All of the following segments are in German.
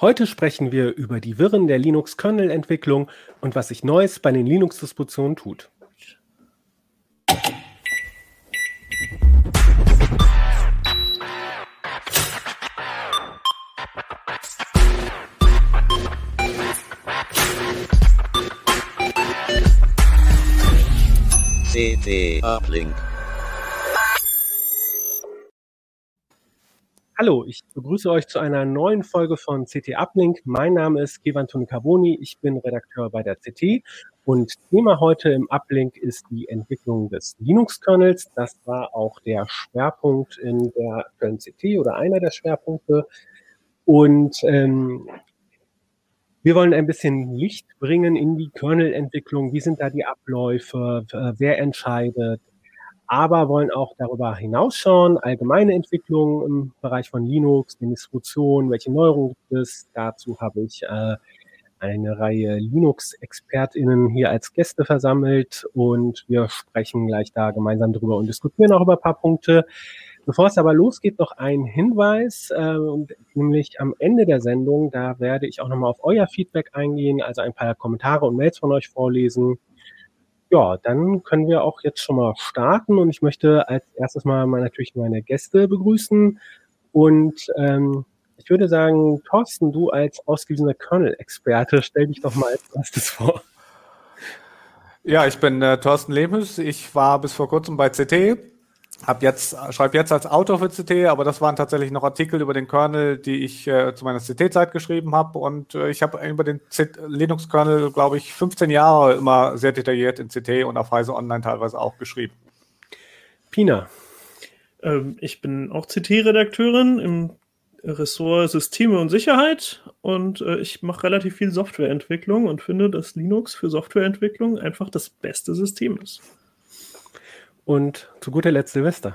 Heute sprechen wir über die Wirren der Linux-Kernel-Entwicklung und was sich Neues bei den Linux-Distributionen tut. CT Uplink. Hallo, ich begrüße euch zu einer neuen Folge von CT Uplink. Mein Name ist Kevan Carboni, ich bin Redakteur bei der CT und Thema heute im Uplink ist die Entwicklung des Linux-Kernels. Das war auch der Schwerpunkt in der aktuellen CT oder einer der Schwerpunkte. Und ähm, wir wollen ein bisschen Licht bringen in die Kernel-Entwicklung. Wie sind da die Abläufe? Wer entscheidet? Aber wollen auch darüber hinausschauen, allgemeine Entwicklungen im Bereich von Linux, den Distributionen, welche Neuerungen gibt es. Dazu habe ich äh, eine Reihe Linux-ExpertInnen hier als Gäste versammelt und wir sprechen gleich da gemeinsam drüber und diskutieren auch über ein paar Punkte. Bevor es aber losgeht, noch ein Hinweis, äh, nämlich am Ende der Sendung, da werde ich auch nochmal auf euer Feedback eingehen, also ein paar Kommentare und Mails von euch vorlesen. Ja, dann können wir auch jetzt schon mal starten und ich möchte als erstes mal, natürlich meine Gäste begrüßen und ähm, ich würde sagen, Thorsten, du als ausgewiesener Kernel-Experte, stell dich doch mal als erstes vor. Ja, ich bin äh, Thorsten Lehmes. Ich war bis vor kurzem bei CT, hab jetzt, schreibe jetzt als Autor für CT, aber das waren tatsächlich noch Artikel über den Kernel, die ich äh, zu meiner CT-Zeit geschrieben habe. Und äh, ich habe über den Linux-Kernel, glaube ich, 15 Jahre immer sehr detailliert in CT und auf Heise Online teilweise auch geschrieben. Pina. Ähm, ich bin auch CT-Redakteurin im Ressort Systeme und Sicherheit und äh, ich mache relativ viel Softwareentwicklung und finde, dass Linux für Softwareentwicklung einfach das beste System ist. Und zu guter Letzt Silvester.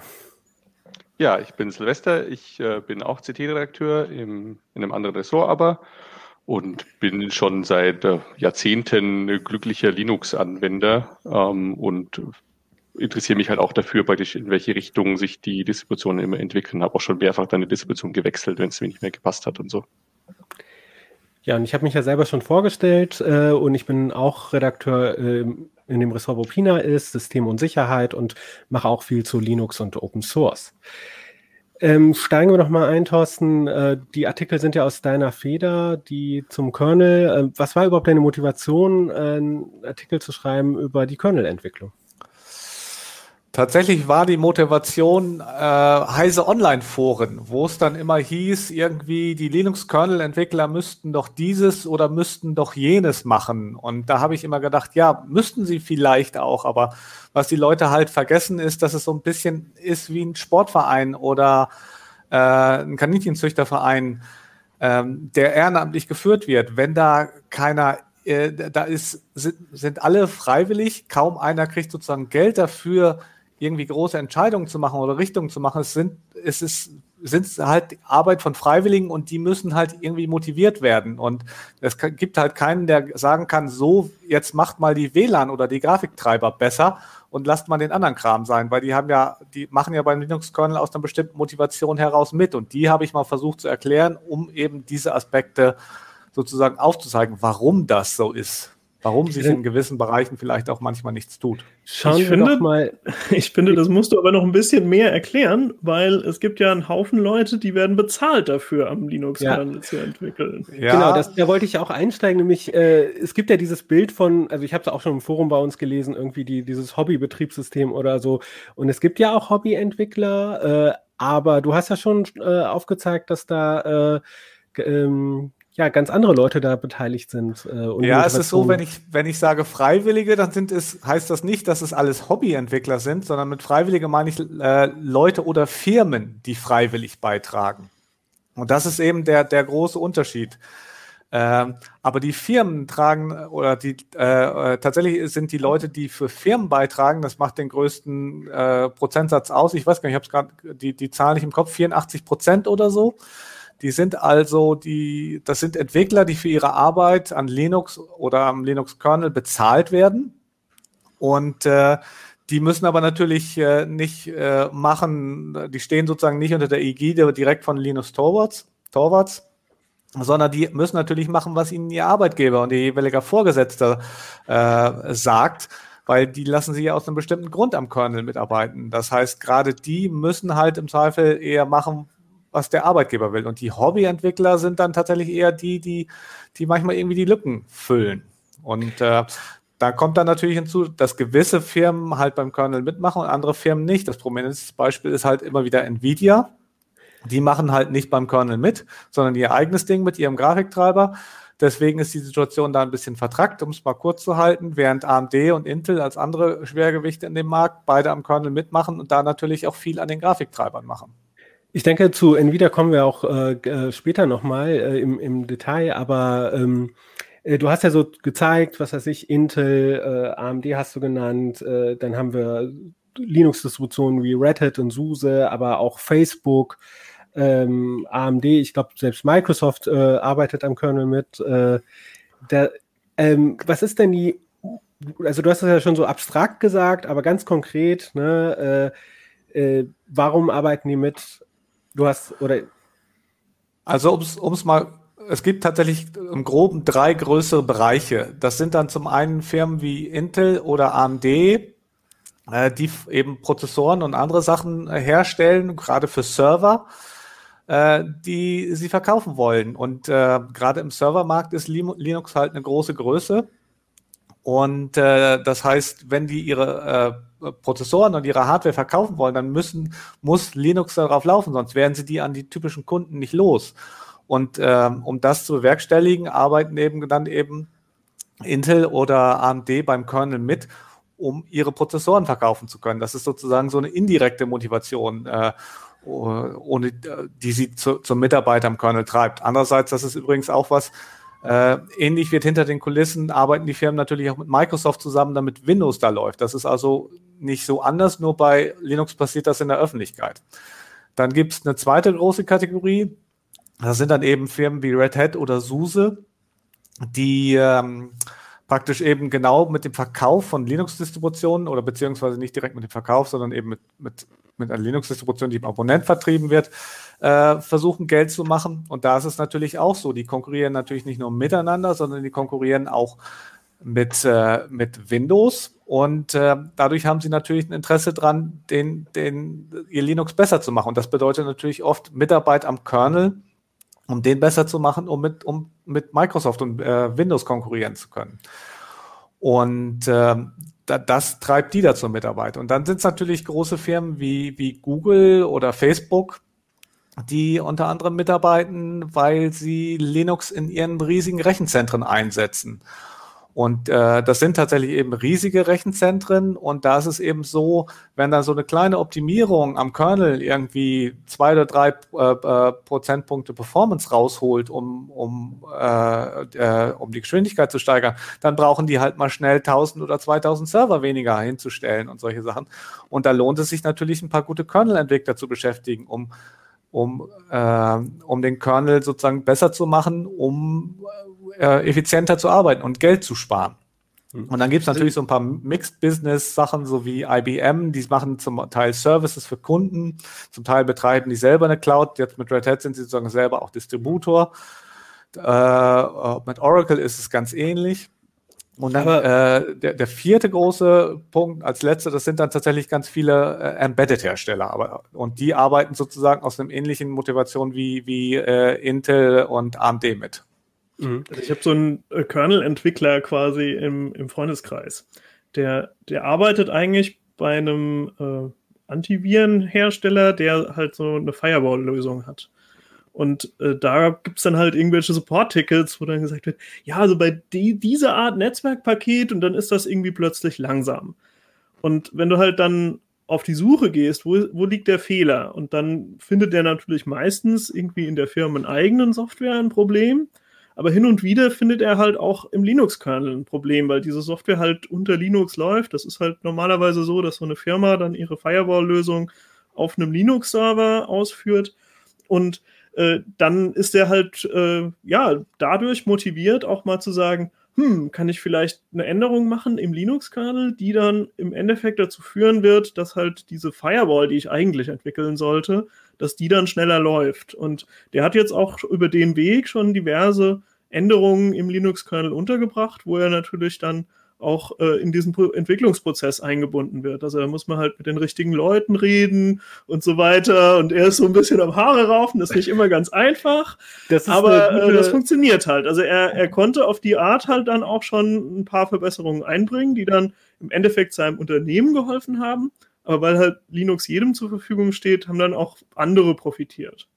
Ja, ich bin Silvester. Ich äh, bin auch CT-Redakteur in einem anderen Ressort aber und bin schon seit äh, Jahrzehnten glücklicher Linux-Anwender ähm, und interessiere mich halt auch dafür, praktisch in welche Richtung sich die Distributionen immer entwickeln. Habe auch schon mehrfach deine Distribution gewechselt, wenn es mir nicht mehr gepasst hat und so. Ja, und ich habe mich ja selber schon vorgestellt äh, und ich bin auch Redakteur äh, in dem Ressort, wo Pina ist, System und Sicherheit und mache auch viel zu Linux und Open Source. Ähm, steigen wir noch mal ein, Thorsten. Äh, die Artikel sind ja aus deiner Feder, die zum Kernel. Äh, was war überhaupt deine Motivation, äh, einen Artikel zu schreiben über die Kernel-Entwicklung? Tatsächlich war die Motivation äh, heise Online-Foren, wo es dann immer hieß, irgendwie die Linux-Kernel-Entwickler müssten doch dieses oder müssten doch jenes machen. Und da habe ich immer gedacht, ja, müssten sie vielleicht auch, aber was die Leute halt vergessen ist, dass es so ein bisschen ist wie ein Sportverein oder äh, ein Kaninchenzüchterverein, ähm, der ehrenamtlich geführt wird. Wenn da keiner äh, da ist, sind alle freiwillig, kaum einer kriegt sozusagen Geld dafür, irgendwie große Entscheidungen zu machen oder Richtungen zu machen. Es sind, es ist, sind halt Arbeit von Freiwilligen und die müssen halt irgendwie motiviert werden. Und es gibt halt keinen, der sagen kann, so, jetzt macht mal die WLAN oder die Grafiktreiber besser und lasst mal den anderen Kram sein, weil die haben ja, die machen ja beim Linux-Kernel aus einer bestimmten Motivation heraus mit. Und die habe ich mal versucht zu erklären, um eben diese Aspekte sozusagen aufzuzeigen, warum das so ist warum sich in gewissen Bereichen vielleicht auch manchmal nichts tut. Schauen ich finde, mal. Ich finde, das musst du aber noch ein bisschen mehr erklären, weil es gibt ja einen Haufen Leute, die werden bezahlt dafür, am Linux-Kernel ja. zu entwickeln. Ja. Genau, das, da wollte ich auch einsteigen, nämlich äh, es gibt ja dieses Bild von, also ich habe es auch schon im Forum bei uns gelesen, irgendwie die, dieses Hobby-Betriebssystem oder so. Und es gibt ja auch Hobbyentwickler, äh, aber du hast ja schon äh, aufgezeigt, dass da äh, ähm, ja, ganz andere Leute da beteiligt sind. Äh, ja, es ist so, wenn ich, wenn ich sage Freiwillige, dann sind es, heißt das nicht, dass es alles Hobbyentwickler sind, sondern mit Freiwillige meine ich äh, Leute oder Firmen, die freiwillig beitragen. Und das ist eben der, der große Unterschied. Ähm, aber die Firmen tragen oder die äh, äh tatsächlich sind die Leute, die für Firmen beitragen, das macht den größten äh, Prozentsatz aus. Ich weiß gar nicht, ich habe gerade die, die Zahl nicht im Kopf, 84 Prozent oder so. Die sind also die, das sind Entwickler, die für ihre Arbeit an Linux oder am Linux-Kernel bezahlt werden. Und äh, die müssen aber natürlich äh, nicht äh, machen, die stehen sozusagen nicht unter der Ägide direkt von Linus Torvalds, Torvalds sondern die müssen natürlich machen, was ihnen ihr Arbeitgeber und ihr jeweiliger Vorgesetzter äh, sagt, weil die lassen sie ja aus einem bestimmten Grund am Kernel mitarbeiten. Das heißt, gerade die müssen halt im Zweifel eher machen, was der Arbeitgeber will. Und die Hobbyentwickler sind dann tatsächlich eher die, die, die manchmal irgendwie die Lücken füllen. Und äh, da kommt dann natürlich hinzu, dass gewisse Firmen halt beim Kernel mitmachen und andere Firmen nicht. Das prominenteste Beispiel ist halt immer wieder Nvidia. Die machen halt nicht beim Kernel mit, sondern ihr eigenes Ding mit ihrem Grafiktreiber. Deswegen ist die Situation da ein bisschen vertrackt, um es mal kurz zu halten, während AMD und Intel als andere Schwergewichte in dem Markt beide am Kernel mitmachen und da natürlich auch viel an den Grafiktreibern machen. Ich denke, zu Nvidia kommen wir auch äh, äh später nochmal äh, im, im Detail, aber ähm, äh, du hast ja so gezeigt, was weiß ich, Intel, äh, AMD hast du genannt, äh, dann haben wir Linux-Distributionen wie Red Hat und SUSE, aber auch Facebook, ähm, AMD, ich glaube selbst Microsoft äh, arbeitet am Kernel mit. Äh, der, ähm, was ist denn die, also du hast das ja schon so abstrakt gesagt, aber ganz konkret, ne, äh, äh warum arbeiten die mit? Du hast, oder? Also um es mal, es gibt tatsächlich im Groben drei größere Bereiche. Das sind dann zum einen Firmen wie Intel oder AMD, äh, die eben Prozessoren und andere Sachen herstellen, gerade für Server äh, die sie verkaufen wollen. Und äh, gerade im Servermarkt ist Linux halt eine große Größe. Und äh, das heißt, wenn die ihre äh, Prozessoren und ihre Hardware verkaufen wollen, dann müssen, muss Linux darauf laufen, sonst werden sie die an die typischen Kunden nicht los. Und äh, um das zu bewerkstelligen, arbeiten eben dann eben Intel oder AMD beim Kernel mit, um ihre Prozessoren verkaufen zu können. Das ist sozusagen so eine indirekte Motivation. Äh, ohne die sie zu, zum Mitarbeiter am Kernel treibt. Andererseits, das ist übrigens auch was, äh, ähnlich wird hinter den Kulissen, arbeiten die Firmen natürlich auch mit Microsoft zusammen, damit Windows da läuft. Das ist also nicht so anders, nur bei Linux passiert das in der Öffentlichkeit. Dann gibt es eine zweite große Kategorie, das sind dann eben Firmen wie Red Hat oder SUSE, die ähm, praktisch eben genau mit dem Verkauf von Linux-Distributionen oder beziehungsweise nicht direkt mit dem Verkauf, sondern eben mit, mit mit einer Linux-Distribution, die im Abonnent vertrieben wird, äh, versuchen Geld zu machen. Und da ist es natürlich auch so. Die konkurrieren natürlich nicht nur miteinander, sondern die konkurrieren auch mit, äh, mit Windows. Und äh, dadurch haben sie natürlich ein Interesse dran, den, den, ihr Linux besser zu machen. Und das bedeutet natürlich oft Mitarbeit am Kernel, um den besser zu machen, um mit, um mit Microsoft und äh, Windows konkurrieren zu können. Und äh, da, das treibt die da zur Mitarbeit. Und dann sind es natürlich große Firmen wie, wie Google oder Facebook, die unter anderem mitarbeiten, weil sie Linux in ihren riesigen Rechenzentren einsetzen. Und äh, das sind tatsächlich eben riesige Rechenzentren und da ist es eben so, wenn da so eine kleine Optimierung am Kernel irgendwie zwei oder drei äh, äh, Prozentpunkte Performance rausholt, um, um, äh, äh, um die Geschwindigkeit zu steigern, dann brauchen die halt mal schnell 1000 oder 2000 Server weniger hinzustellen und solche Sachen. Und da lohnt es sich natürlich ein paar gute Kernel-Entwickler zu beschäftigen, um um, äh, um den Kernel sozusagen besser zu machen, um äh, effizienter zu arbeiten und Geld zu sparen. Mhm. Und dann gibt es natürlich so ein paar Mixed-Business-Sachen, so wie IBM, die machen zum Teil Services für Kunden, zum Teil betreiben die selber eine Cloud. Jetzt mit Red Hat sind sie sozusagen selber auch Distributor. Äh, äh mit Oracle ist es ganz ähnlich. Und dann äh, der, der vierte große Punkt als letzter, das sind dann tatsächlich ganz viele äh, Embedded-Hersteller. Aber, und die arbeiten sozusagen aus einer ähnlichen Motivation wie, wie äh, Intel und AMD mit. Mhm. Also ich habe so einen äh, Kernel-Entwickler quasi im, im Freundeskreis. Der, der arbeitet eigentlich bei einem äh, Antivirenhersteller, der halt so eine Firewall-Lösung hat. Und äh, da gibt es dann halt irgendwelche Support-Tickets, wo dann gesagt wird, ja, also bei die, dieser Art Netzwerkpaket und dann ist das irgendwie plötzlich langsam. Und wenn du halt dann auf die Suche gehst, wo, wo liegt der Fehler? Und dann findet der natürlich meistens irgendwie in der firmeneigenen Software ein Problem. Aber hin und wieder findet er halt auch im Linux-Kernel ein Problem, weil diese Software halt unter Linux läuft. Das ist halt normalerweise so, dass so eine Firma dann ihre Firewall-Lösung auf einem Linux-Server ausführt. Und äh, dann ist er halt, äh, ja, dadurch motiviert, auch mal zu sagen, hm, kann ich vielleicht eine Änderung machen im Linux-Kernel, die dann im Endeffekt dazu führen wird, dass halt diese Firewall, die ich eigentlich entwickeln sollte, dass die dann schneller läuft. Und der hat jetzt auch über den Weg schon diverse Änderungen im Linux-Kernel untergebracht, wo er natürlich dann auch äh, in diesen Entwicklungsprozess eingebunden wird. Also da muss man halt mit den richtigen Leuten reden und so weiter. Und er ist so ein bisschen am Haare raufen, das ist nicht immer ganz einfach. Das aber äh, gute... äh, das funktioniert halt. Also er, er konnte auf die Art halt dann auch schon ein paar Verbesserungen einbringen, die dann im Endeffekt seinem Unternehmen geholfen haben. Aber weil halt Linux jedem zur Verfügung steht, haben dann auch andere profitiert.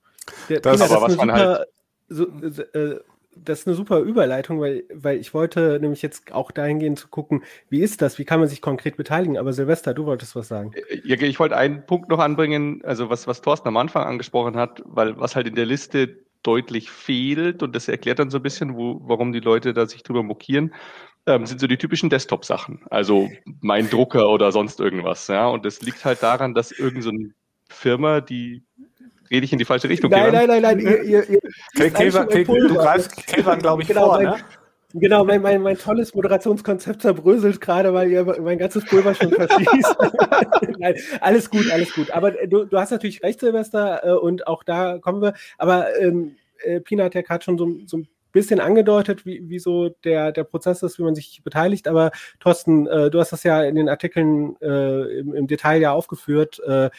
Das, das aber was man halt so, äh, das ist eine super Überleitung, weil, weil ich wollte nämlich jetzt auch dahingehend zu gucken, wie ist das, wie kann man sich konkret beteiligen. Aber Silvester, du wolltest was sagen. Ja, ich wollte einen Punkt noch anbringen, also was, was Thorsten am Anfang angesprochen hat, weil was halt in der Liste deutlich fehlt und das erklärt dann so ein bisschen, wo, warum die Leute da sich drüber mokieren, ähm, sind so die typischen Desktop-Sachen. Also mein Drucker oder sonst irgendwas. Ja, und das liegt halt daran, dass irgendeine so Firma, die rede ich in die falsche Richtung. Nein, nein, nein, nein, ihr, ihr, ihr du greifst Kelvan, glaube ich, genau, vor, mein, ne? Genau, mein, mein, mein tolles Moderationskonzept zerbröselt gerade, weil ihr mein ganzes Pulver schon verschießt. Nein, alles gut, alles gut. Aber du, du hast natürlich recht, Silvester, äh, und auch da kommen wir. Aber ähm, äh, Pina hat ja gerade schon so, so ein bisschen angedeutet, wie, wie so der, der Prozess ist, wie man sich beteiligt. Aber Thorsten, äh, du hast das ja in den Artikeln äh, im, im, Detail ja aufgeführt. Äh,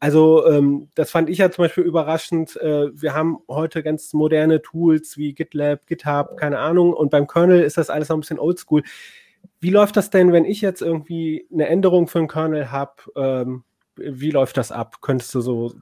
also ähm, das fand ich ja zum Beispiel überraschend. Äh, wir haben heute ganz moderne Tools wie GitLab, GitHub, keine Ahnung. Und beim Kernel ist das alles noch ein bisschen oldschool. Wie läuft das denn, wenn ich jetzt irgendwie eine Änderung für einen Kernel habe? Ähm, wie läuft das ab? Könntest du so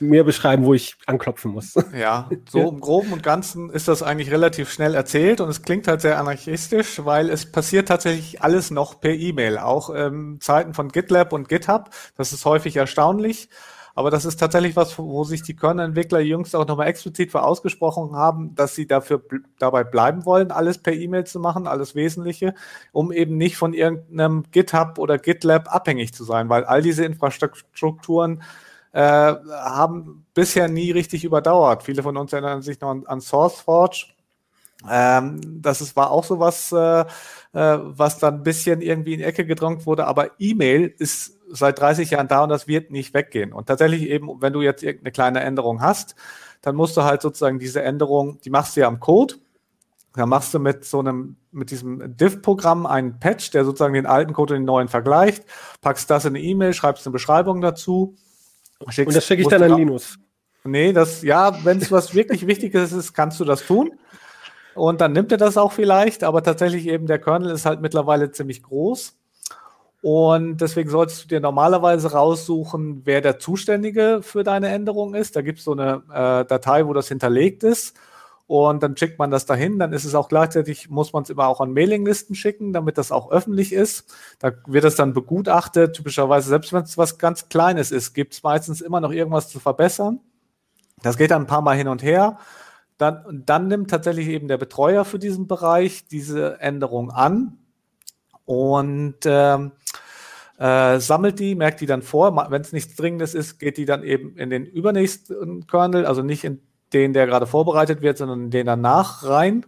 mir beschreiben, wo ich anklopfen muss. Ja, so im Groben und Ganzen ist das eigentlich relativ schnell erzählt und es klingt halt sehr anarchistisch, weil es passiert tatsächlich alles noch per E-Mail, auch ähm, Zeiten von GitLab und GitHub. Das ist häufig erstaunlich. Aber das ist tatsächlich was, wo sich die Kernel-Entwickler jüngst auch nochmal explizit für ausgesprochen haben, dass sie dafür dabei bleiben wollen, alles per E-Mail zu machen, alles Wesentliche, um eben nicht von irgendeinem GitHub oder GitLab abhängig zu sein, weil all diese Infrastrukturen äh, haben bisher nie richtig überdauert. Viele von uns erinnern sich noch an, an SourceForge. Ähm, das ist, war auch so was, äh, äh, was dann ein bisschen irgendwie in die Ecke gedrängt wurde, aber E-Mail ist seit 30 Jahren da und das wird nicht weggehen. Und tatsächlich eben, wenn du jetzt irgendeine kleine Änderung hast, dann musst du halt sozusagen diese Änderung, die machst du ja am Code, dann machst du mit so einem, mit diesem Div-Programm einen Patch, der sozusagen den alten Code und den neuen vergleicht, packst das in eine E-Mail, schreibst eine Beschreibung dazu Schickst, und das schicke ich dann an Linus. Nee, das, ja, wenn es was wirklich Wichtiges ist, kannst du das tun. Und dann nimmt er das auch vielleicht, aber tatsächlich eben der Kernel ist halt mittlerweile ziemlich groß. Und deswegen solltest du dir normalerweise raussuchen, wer der Zuständige für deine Änderung ist. Da gibt es so eine äh, Datei, wo das hinterlegt ist und dann schickt man das dahin. Dann ist es auch gleichzeitig, muss man es immer auch an Mailinglisten schicken, damit das auch öffentlich ist. Da wird es dann begutachtet. Typischerweise, selbst wenn es was ganz Kleines ist, gibt es meistens immer noch irgendwas zu verbessern. Das geht dann ein paar Mal hin und her. Dann, dann nimmt tatsächlich eben der Betreuer für diesen Bereich diese Änderung an und ähm, äh, sammelt die, merkt die dann vor. Wenn es nichts Dringendes ist, geht die dann eben in den übernächsten Kernel, also nicht in den, der gerade vorbereitet wird, sondern den danach rein.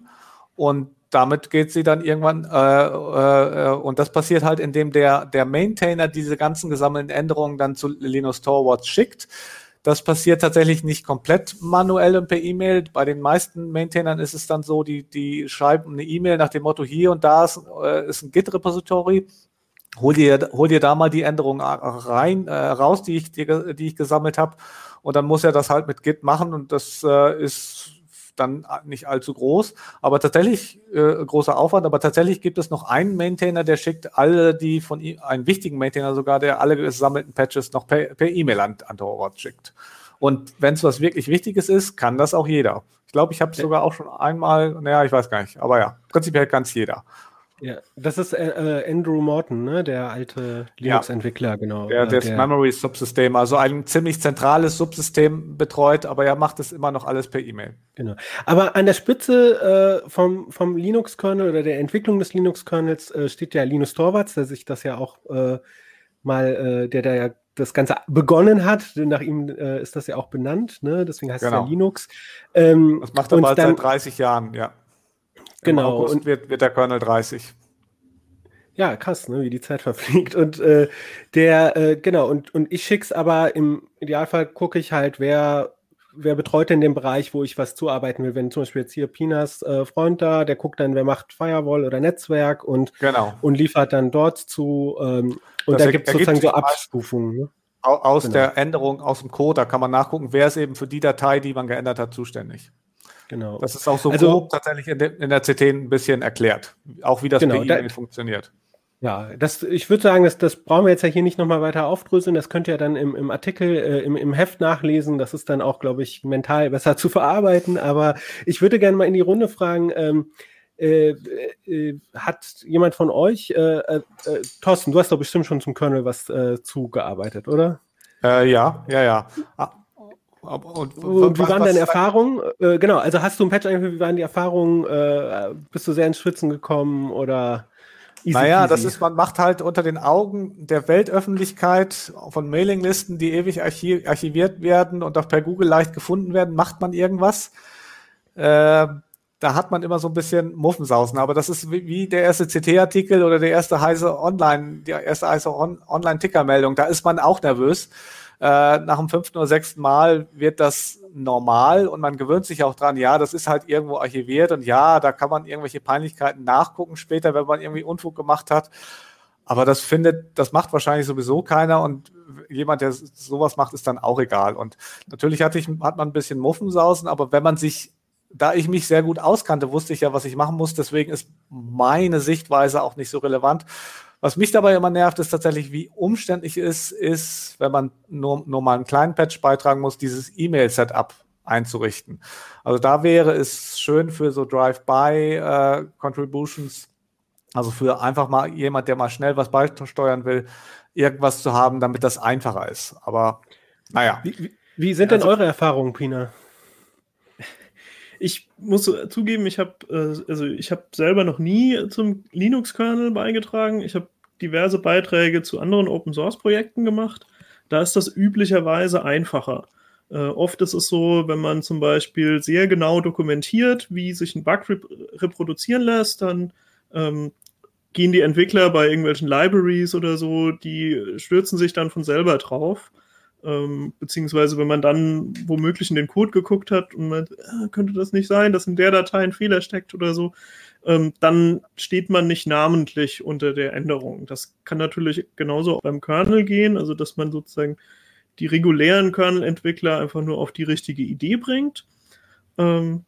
Und damit geht sie dann irgendwann, äh, äh, und das passiert halt, indem der, der Maintainer diese ganzen gesammelten Änderungen dann zu Linus Torvalds schickt. Das passiert tatsächlich nicht komplett manuell und per E-Mail. Bei den meisten Maintainern ist es dann so, die, die schreiben eine E-Mail nach dem Motto, hier und da ist, äh, ist ein Git-Repository. Hol dir, hol dir da mal die Änderungen rein, äh, raus, die ich, die, die ich gesammelt habe und dann muss er das halt mit Git machen und das äh, ist dann nicht allzu groß, aber tatsächlich äh, großer Aufwand. Aber tatsächlich gibt es noch einen Maintainer, der schickt alle die von ihm, einen wichtigen Maintainer sogar, der alle gesammelten Patches noch per E-Mail e an, an Torwart schickt. Und wenn es was wirklich Wichtiges ist, kann das auch jeder. Ich glaube, ich habe es sogar auch schon einmal, naja, ich weiß gar nicht, aber ja, prinzipiell kann es jeder. Ja, das ist äh, äh, Andrew Morton, ne? der alte Linux-Entwickler, ja. genau. Der, der das Memory-Subsystem, also ein ziemlich zentrales Subsystem betreut, aber er macht es immer noch alles per E-Mail. Genau. Aber an der Spitze äh, vom, vom Linux-Kernel oder der Entwicklung des Linux-Kernels äh, steht ja Linus Torvalds, der sich das ja auch äh, mal, äh, der da ja das Ganze begonnen hat. Nach ihm äh, ist das ja auch benannt, ne? deswegen heißt genau. es ja genau. Linux. Ähm, das macht er bald seit 30 Jahren, ja. Genau. Im August wird, wird der Kernel 30. Ja, krass, ne, wie die Zeit verfliegt. Und äh, der, äh, genau, und, und ich schick's aber im Idealfall gucke ich halt, wer, wer betreut denn den Bereich, wo ich was zuarbeiten will. Wenn zum Beispiel jetzt hier Pinas äh, Freund da, der guckt dann, wer macht Firewall oder Netzwerk und, genau. und liefert dann dort zu. Ähm, und das da gibt es sozusagen so Abstufungen. Ne? Aus genau. der Änderung aus dem Code, da kann man nachgucken, wer ist eben für die Datei, die man geändert hat, zuständig. Genau. Das ist auch so also, grob tatsächlich in, de, in, der CT ein bisschen erklärt. Auch wie das genau, per E-Mail funktioniert. Ja, das, ich würde sagen, das, das brauchen wir jetzt ja hier nicht nochmal weiter aufdröseln. Das könnt ihr dann im, im Artikel, äh, im, im Heft nachlesen. Das ist dann auch, glaube ich, mental besser zu verarbeiten. Aber ich würde gerne mal in die Runde fragen, ähm, äh, äh, hat jemand von euch, äh, äh, äh, Thorsten, du hast doch bestimmt schon zum Kernel was zugearbeitet, oder? ja, ja, ja. Und, und, wie waren deine Erfahrungen? genau, also hast du ein Patch eingeführt, wie waren die Erfahrungen? bist du sehr ins Schwitzen gekommen oder? Easy naja, peasy. das ist, man macht halt unter den Augen der Weltöffentlichkeit von Mailinglisten, die ewig archiviert werden und auch per Google leicht gefunden werden, macht man irgendwas. Äh, da hat man immer so ein bisschen Muffensausen, aber das ist wie, wie der erste CT-Artikel oder der erste heiße Online, die erste heiße On Online-Ticker-Meldung. Da ist man auch nervös. Äh, nach dem fünften oder sechsten Mal wird das normal und man gewöhnt sich auch dran, ja, das ist halt irgendwo archiviert und ja, da kann man irgendwelche Peinlichkeiten nachgucken später, wenn man irgendwie Unfug gemacht hat. Aber das findet, das macht wahrscheinlich sowieso keiner und jemand, der sowas macht, ist dann auch egal. Und natürlich hatte ich, hat man ein bisschen Muffensausen, aber wenn man sich, da ich mich sehr gut auskannte, wusste ich ja, was ich machen muss. Deswegen ist meine Sichtweise auch nicht so relevant. Was mich dabei immer nervt, ist tatsächlich, wie umständlich es ist, wenn man nur, nur mal einen kleinen Patch beitragen muss, dieses E-Mail-Setup einzurichten. Also da wäre es schön für so Drive-by-Contributions, äh, also für einfach mal jemand, der mal schnell was beisteuern will, irgendwas zu haben, damit das einfacher ist. Aber naja. Wie, wie sind denn also, eure Erfahrungen, Pina? Ich muss zugeben, ich habe äh, also ich selber noch nie zum Linux-Kernel beigetragen. Ich habe diverse Beiträge zu anderen Open-Source-Projekten gemacht. Da ist das üblicherweise einfacher. Äh, oft ist es so, wenn man zum Beispiel sehr genau dokumentiert, wie sich ein Bug rep reproduzieren lässt, dann ähm, gehen die Entwickler bei irgendwelchen Libraries oder so, die stürzen sich dann von selber drauf. Ähm, beziehungsweise wenn man dann womöglich in den Code geguckt hat und meint, äh, könnte das nicht sein, dass in der Datei ein Fehler steckt oder so, ähm, dann steht man nicht namentlich unter der Änderung. Das kann natürlich genauso auch beim Kernel gehen, also dass man sozusagen die regulären Kernel-Entwickler einfach nur auf die richtige Idee bringt. Ähm,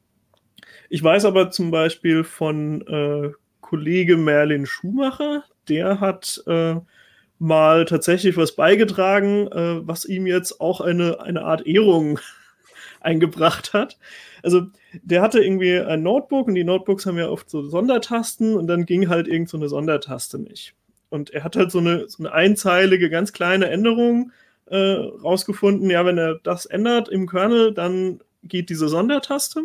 ich weiß aber zum Beispiel von äh, Kollege Merlin Schumacher, der hat äh, mal tatsächlich was beigetragen, äh, was ihm jetzt auch eine, eine Art Ehrung eingebracht hat. Also der hatte irgendwie ein Notebook und die Notebooks haben ja oft so Sondertasten und dann ging halt irgend so eine Sondertaste nicht. Und er hat halt so eine, so eine einzeilige, ganz kleine Änderung äh, rausgefunden. Ja, wenn er das ändert im Kernel, dann geht diese Sondertaste.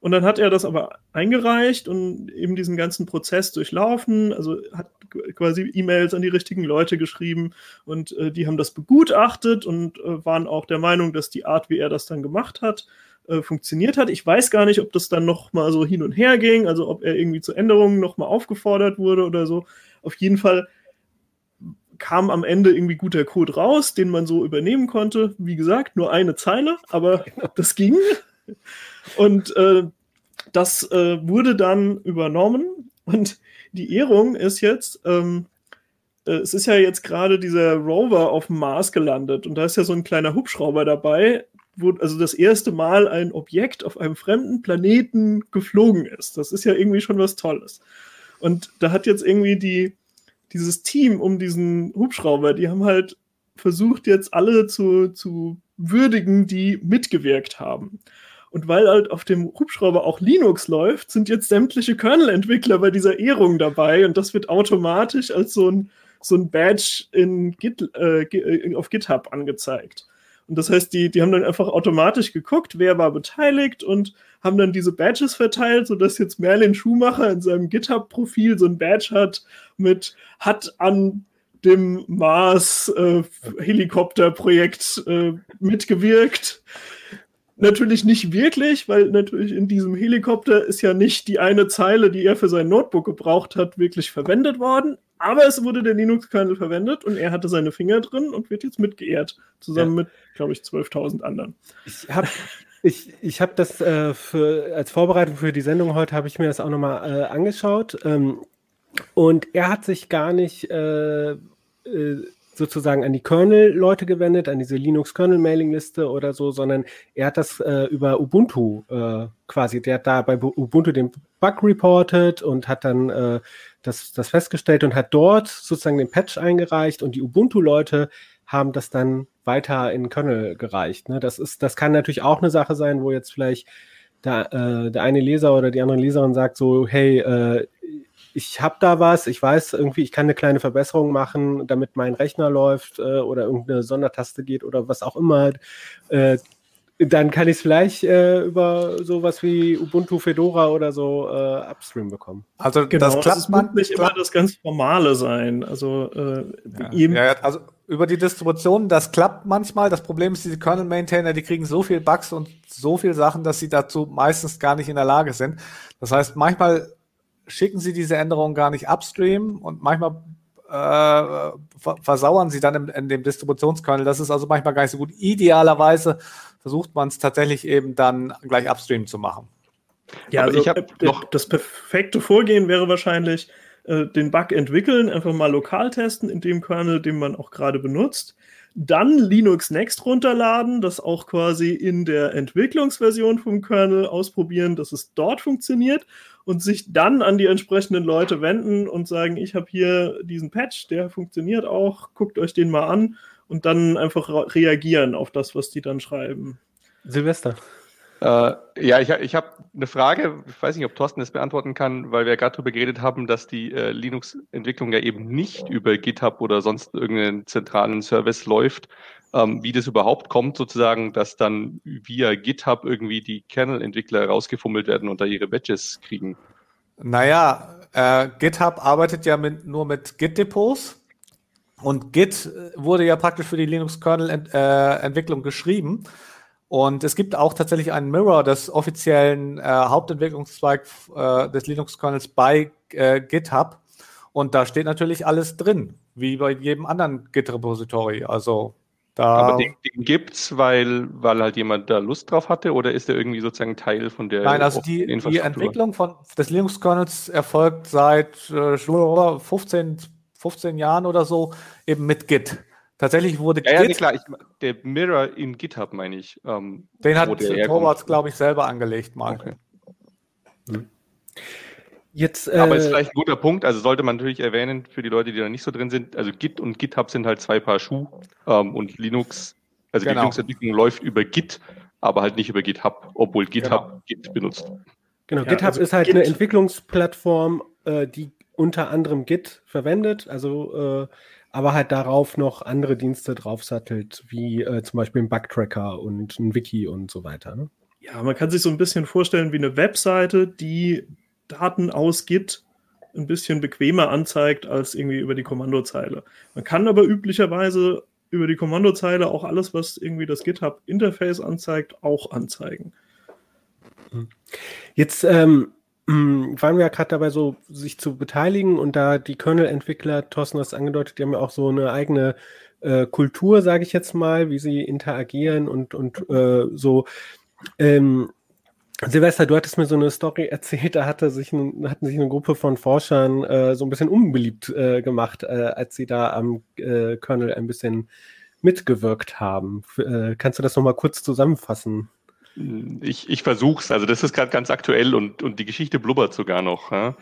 Und dann hat er das aber eingereicht und eben diesen ganzen Prozess durchlaufen, also hat quasi E-Mails an die richtigen Leute geschrieben und äh, die haben das begutachtet und äh, waren auch der Meinung, dass die Art, wie er das dann gemacht hat, äh, funktioniert hat. Ich weiß gar nicht, ob das dann noch mal so hin und her ging, also ob er irgendwie zu Änderungen noch mal aufgefordert wurde oder so. Auf jeden Fall kam am Ende irgendwie guter Code raus, den man so übernehmen konnte. Wie gesagt, nur eine Zeile, aber genau. das ging. Und äh, das äh, wurde dann übernommen und die Ehrung ist jetzt, ähm, äh, es ist ja jetzt gerade dieser Rover auf dem Mars gelandet und da ist ja so ein kleiner Hubschrauber dabei, wo also das erste Mal ein Objekt auf einem fremden Planeten geflogen ist. Das ist ja irgendwie schon was Tolles. Und da hat jetzt irgendwie die, dieses Team um diesen Hubschrauber, die haben halt versucht, jetzt alle zu, zu würdigen, die mitgewirkt haben. Und weil halt auf dem Hubschrauber auch Linux läuft, sind jetzt sämtliche Kernel-Entwickler bei dieser Ehrung dabei und das wird automatisch als so ein, so ein Badge in Git, äh, auf GitHub angezeigt. Und das heißt, die, die haben dann einfach automatisch geguckt, wer war beteiligt und haben dann diese Badges verteilt, sodass jetzt Merlin Schumacher in seinem GitHub-Profil so ein Badge hat mit hat an dem Mars äh, äh, mitgewirkt natürlich nicht wirklich, weil natürlich in diesem Helikopter ist ja nicht die eine Zeile, die er für sein Notebook gebraucht hat, wirklich verwendet worden. Aber es wurde der Linux-Kernel verwendet und er hatte seine Finger drin und wird jetzt mitgeehrt, zusammen ja. mit, glaube ich, 12.000 anderen. Ich habe ich, ich hab das äh, für, als Vorbereitung für die Sendung heute, habe ich mir das auch nochmal äh, angeschaut. Ähm, und er hat sich gar nicht äh, äh sozusagen an die Kernel-Leute gewendet, an diese Linux-Kernel-Mailing-Liste oder so, sondern er hat das äh, über Ubuntu äh, quasi, der hat da bei Ubuntu den Bug reported und hat dann äh, das, das festgestellt und hat dort sozusagen den Patch eingereicht und die Ubuntu-Leute haben das dann weiter in Kernel gereicht. Ne? Das ist, das kann natürlich auch eine Sache sein, wo jetzt vielleicht der, äh, der eine Leser oder die andere Leserin sagt so, hey, äh, ich habe da was, ich weiß irgendwie, ich kann eine kleine Verbesserung machen, damit mein Rechner läuft äh, oder irgendeine Sondertaste geht oder was auch immer. Äh, dann kann ich es vielleicht äh, über sowas wie Ubuntu Fedora oder so äh, upstream bekommen. Also genau, das klappt man nicht immer das ganz Formale sein. Also äh, ja. ja, also über die Distribution, das klappt manchmal. Das Problem ist, diese Kernel-Maintainer, die kriegen so viel Bugs und so viel Sachen, dass sie dazu meistens gar nicht in der Lage sind. Das heißt, manchmal schicken sie diese Änderungen gar nicht upstream und manchmal äh, versauern sie dann im, in dem Distributionskernel. Das ist also manchmal gar nicht so gut. Idealerweise versucht man es tatsächlich eben dann gleich upstream zu machen. Ja, Aber also ich habe noch das perfekte Vorgehen wäre wahrscheinlich äh, den Bug entwickeln, einfach mal lokal testen in dem Kernel, den man auch gerade benutzt dann Linux Next runterladen, das auch quasi in der Entwicklungsversion vom Kernel ausprobieren, dass es dort funktioniert und sich dann an die entsprechenden Leute wenden und sagen, ich habe hier diesen Patch, der funktioniert auch, guckt euch den mal an und dann einfach reagieren auf das, was die dann schreiben. Silvester. Äh, ja, ich, ich habe eine Frage, ich weiß nicht, ob Thorsten das beantworten kann, weil wir gerade darüber geredet haben, dass die äh, Linux-Entwicklung ja eben nicht über GitHub oder sonst irgendeinen zentralen Service läuft. Ähm, wie das überhaupt kommt, sozusagen, dass dann via GitHub irgendwie die Kernel-Entwickler rausgefummelt werden und da ihre Badges kriegen. Naja, äh, GitHub arbeitet ja mit, nur mit Git-Depots und Git äh, wurde ja praktisch für die Linux-Kernel-Entwicklung äh, geschrieben. Und es gibt auch tatsächlich einen Mirror des offiziellen äh, Hauptentwicklungszweigs äh, des Linux-Kernels bei äh, GitHub. Und da steht natürlich alles drin, wie bei jedem anderen Git-Repository. Also da. Aber den, den gibt's, weil, weil halt jemand da Lust drauf hatte, oder ist der irgendwie sozusagen Teil von der? Nein, also die, die Entwicklung von, des Linux-Kernels erfolgt seit äh, 15, 15 Jahren oder so eben mit Git. Tatsächlich wurde ja, Git, ja, klar, ich, der Mirror in GitHub meine ich. Ähm, den hat Torvalds, glaube ich, selber angelegt mal. Okay. Hm. Jetzt, äh, Aber ist vielleicht ein guter Punkt. Also sollte man natürlich erwähnen für die Leute, die da nicht so drin sind. Also Git und GitHub sind halt zwei Paar Schuh ähm, und Linux, also genau. die Linux-Entwicklung läuft über Git, aber halt nicht über GitHub, obwohl GitHub genau. Git benutzt. Genau, ja, GitHub also ist halt Git. eine Entwicklungsplattform, äh, die unter anderem Git verwendet. Also äh, aber halt darauf noch andere Dienste draufsattelt, wie äh, zum Beispiel ein Bugtracker und ein Wiki und so weiter. Ne? Ja, man kann sich so ein bisschen vorstellen wie eine Webseite, die Daten aus Git ein bisschen bequemer anzeigt als irgendwie über die Kommandozeile. Man kann aber üblicherweise über die Kommandozeile auch alles, was irgendwie das GitHub-Interface anzeigt, auch anzeigen. Jetzt ähm, hm, waren wir ja gerade dabei, so sich zu beteiligen und da die Kernel-Entwickler, Thorsten hat es angedeutet, die haben ja auch so eine eigene äh, Kultur, sage ich jetzt mal, wie sie interagieren und, und äh, so. Ähm, Silvester, du hattest mir so eine Story erzählt, da hatte sich ein, hatten sich eine Gruppe von Forschern äh, so ein bisschen unbeliebt äh, gemacht, äh, als sie da am äh, Kernel ein bisschen mitgewirkt haben. F äh, kannst du das nochmal kurz zusammenfassen? Ich, ich versuche es. Also das ist gerade ganz aktuell und, und die Geschichte blubbert sogar noch. Ja?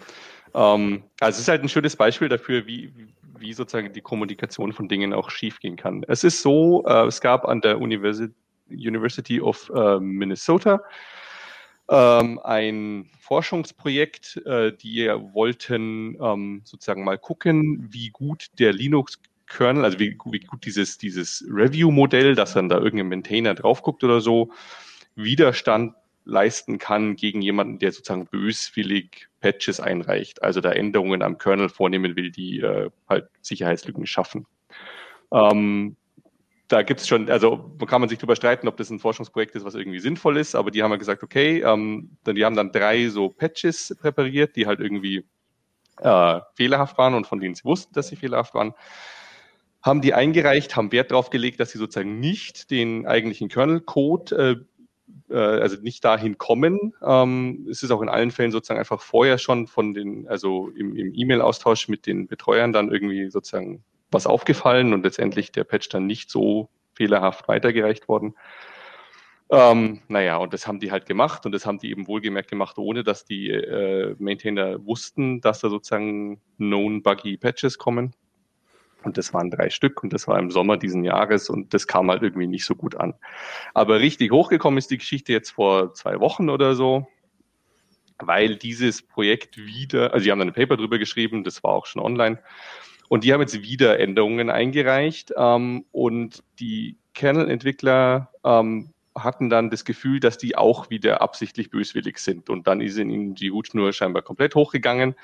Ähm, also es ist halt ein schönes Beispiel dafür, wie, wie sozusagen die Kommunikation von Dingen auch schiefgehen kann. Es ist so, äh, es gab an der University, University of äh, Minnesota ähm, ein Forschungsprojekt, äh, die wollten ähm, sozusagen mal gucken, wie gut der Linux Kernel, also wie, wie gut dieses, dieses Review-Modell, dass dann da irgendein Maintainer drauf guckt oder so, Widerstand leisten kann gegen jemanden, der sozusagen böswillig Patches einreicht, also da Änderungen am Kernel vornehmen will, die äh, halt Sicherheitslücken schaffen. Ähm, da gibt es schon, also kann man sich darüber streiten, ob das ein Forschungsprojekt ist, was irgendwie sinnvoll ist, aber die haben ja gesagt, okay, ähm, die haben dann drei so Patches präpariert, die halt irgendwie äh, fehlerhaft waren und von denen sie wussten, dass sie fehlerhaft waren haben die eingereicht, haben Wert darauf gelegt, dass sie sozusagen nicht den eigentlichen Kernel-Code, äh, äh, also nicht dahin kommen. Ähm, es ist auch in allen Fällen sozusagen einfach vorher schon von den, also im, im E-Mail-Austausch mit den Betreuern dann irgendwie sozusagen was aufgefallen und letztendlich der Patch dann nicht so fehlerhaft weitergereicht worden. Ähm, naja, und das haben die halt gemacht und das haben die eben wohlgemerkt gemacht, ohne dass die äh, Maintainer wussten, dass da sozusagen known buggy Patches kommen. Und das waren drei Stück und das war im Sommer diesen Jahres und das kam halt irgendwie nicht so gut an. Aber richtig hochgekommen ist die Geschichte jetzt vor zwei Wochen oder so, weil dieses Projekt wieder, also die haben dann ein Paper drüber geschrieben, das war auch schon online. Und die haben jetzt wieder Änderungen eingereicht ähm, und die Kernel-Entwickler ähm, hatten dann das Gefühl, dass die auch wieder absichtlich böswillig sind. Und dann ist in ihnen die Hutschnur scheinbar komplett hochgegangen.